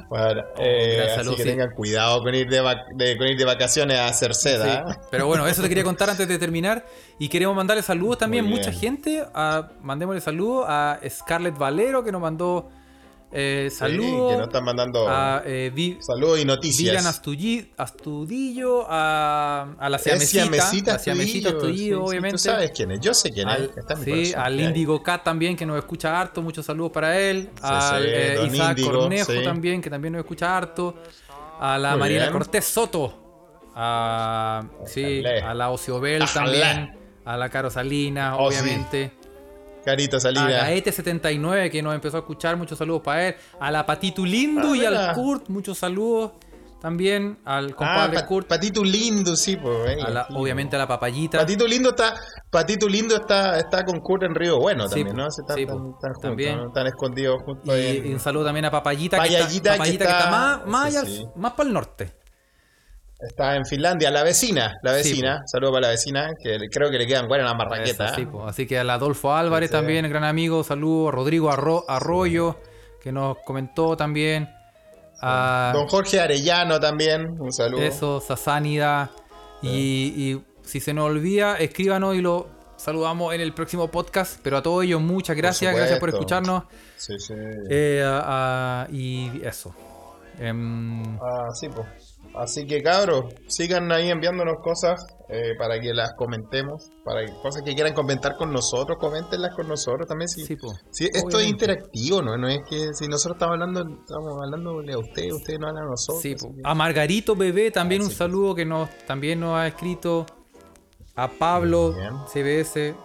Bueno, eh, gran así que tengan cuidado con ir de, de- con ir de vacaciones a Cerceda. Sí. Pero bueno, eso te quería contar antes de terminar. Y queremos mandarle saludos también Muy mucha gente. A, mandémosle saludos a Scarlett Valero que nos mandó eh, Sí, saludos. que nos están mandando a eh, saludos y noticias. Astulli- Astudillo, a, a la Es Siamesita, Siamesita la Siamesita Astudillo, Astudillo, sí, sí, obviamente. Tú sabes quién es, yo sé quién Al, es. Está en sí, al. Indigo Cat también, que nos escucha harto. Muchos saludos para él. al sí, eh, Isaac Índigo, Cornejo sí. también, que también nos escucha harto. A la Muy Mariana bien. Cortés Soto. A, sí, a la Ociobel Ojalá. también. A la Caro Salinas, Oh, sí. Obviamente. Carita A Salida. Gaete79, que nos empezó a escuchar. Muchos saludos para él. A la Patitu Lindo Ah, y al mira. Kurt. Muchos saludos también. Al Ah, compadre Pa- Kurt. Patito Lindo, sí, pues. a la- obviamente a la Papayita. Patito Lindo está, Patito Lindo está, está con Kurt en Río Bueno también. ¿no? Se están, Sí, están- po. están juntos, También. ¿no? Están escondidos juntos ahí Y, en- y un saludo también a Papayita, que está, Papayita que está está- más, más, sí, más para el norte. Está en Finlandia, la vecina, la Sí, vecina. Saludos para la vecina, que creo que le quedan buenas sí, ¿eh? Así que al Adolfo Álvarez Sí, también, gran amigo, saludos. A Rodrigo Arro- Arroyo, que nos comentó también. A Don Jorge Arellano también, un saludo. eso, Sasánida. Y, y si se nos olvida, escríbanos y lo saludamos en el próximo podcast. Pero a todos ellos, muchas gracias. Gracias por escucharnos. Sí, sí. Eh, a- a- y eso. Em, Ah, sí, pues. Así que cabros, sigan ahí enviándonos cosas eh, para que las comentemos, para que, cosas que quieran comentar con nosotros, coméntenlas con nosotros también. Si, sí, si esto es interactivo, ¿no? No es que si nosotros estamos hablando, estamos hablándole a ustedes, ustedes no hablan a nosotros. Sí, que- a Margarito Bebé también Ah, un sí. saludo que nos también nos ha escrito. A Pablo Bien. CBS.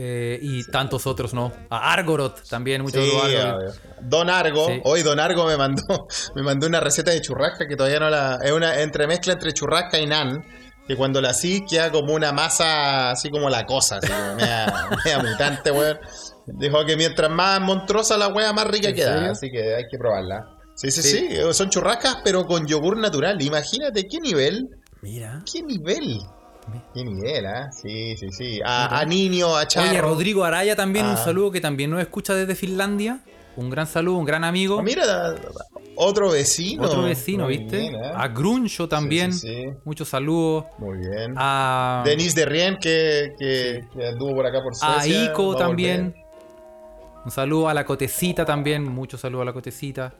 Eh, y tantos otros, ¿no? A Argorot también, muchos Sí, Argorot. Don Argo, Sí. hoy Don Argo me mandó, *laughs* me mandó una receta de churrasca que todavía no la. Es una entremezcla entre churrasca y nan. Que cuando la así queda como una masa, así como la cosa, así como media, *laughs* media mutante, weón. Dijo que mientras más montrosa la wea, más rica ¿En queda. serio? Así que hay que probarla. Sí, sí, Sí. sí, Son churrascas, pero con yogur natural. Imagínate qué nivel. Mira. ¿Qué nivel? ¿Qué nivel, ah? Sí, sí, sí. A, a Niño, a Charro. Oye, Rodrigo Araya también, un Ah. saludo que también nos escucha desde Finlandia. Un gran saludo, un gran amigo. Ah, Mira, otro vecino. Otro vecino, Muy ¿viste? bien, ¿eh? A Gruncho también. Sí, sí, sí. Muchos saludos. Muy bien. A, Denis de Rien, que, que, que anduvo por acá por a Suecia. Ico va a también. volver. Un saludo a la Cotecita también. Muchos saludos a la Cotecita.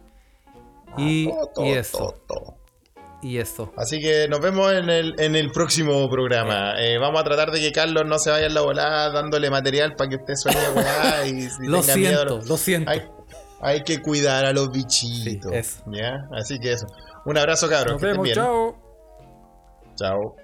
Y, todo, y eso. Y eso. Así que nos vemos en el, en el próximo programa. Eh, vamos a tratar de que Carlos no se vaya en la volada dándole material para que usted sueñe weá *laughs* y si Lo tenga siento, miedo. lo siento. Hay, hay que cuidar a los bichitos. Sí, eso. ¿ya? Así que eso. Un abrazo, cabros. Nos que estén vemos, bien. chao. Chao.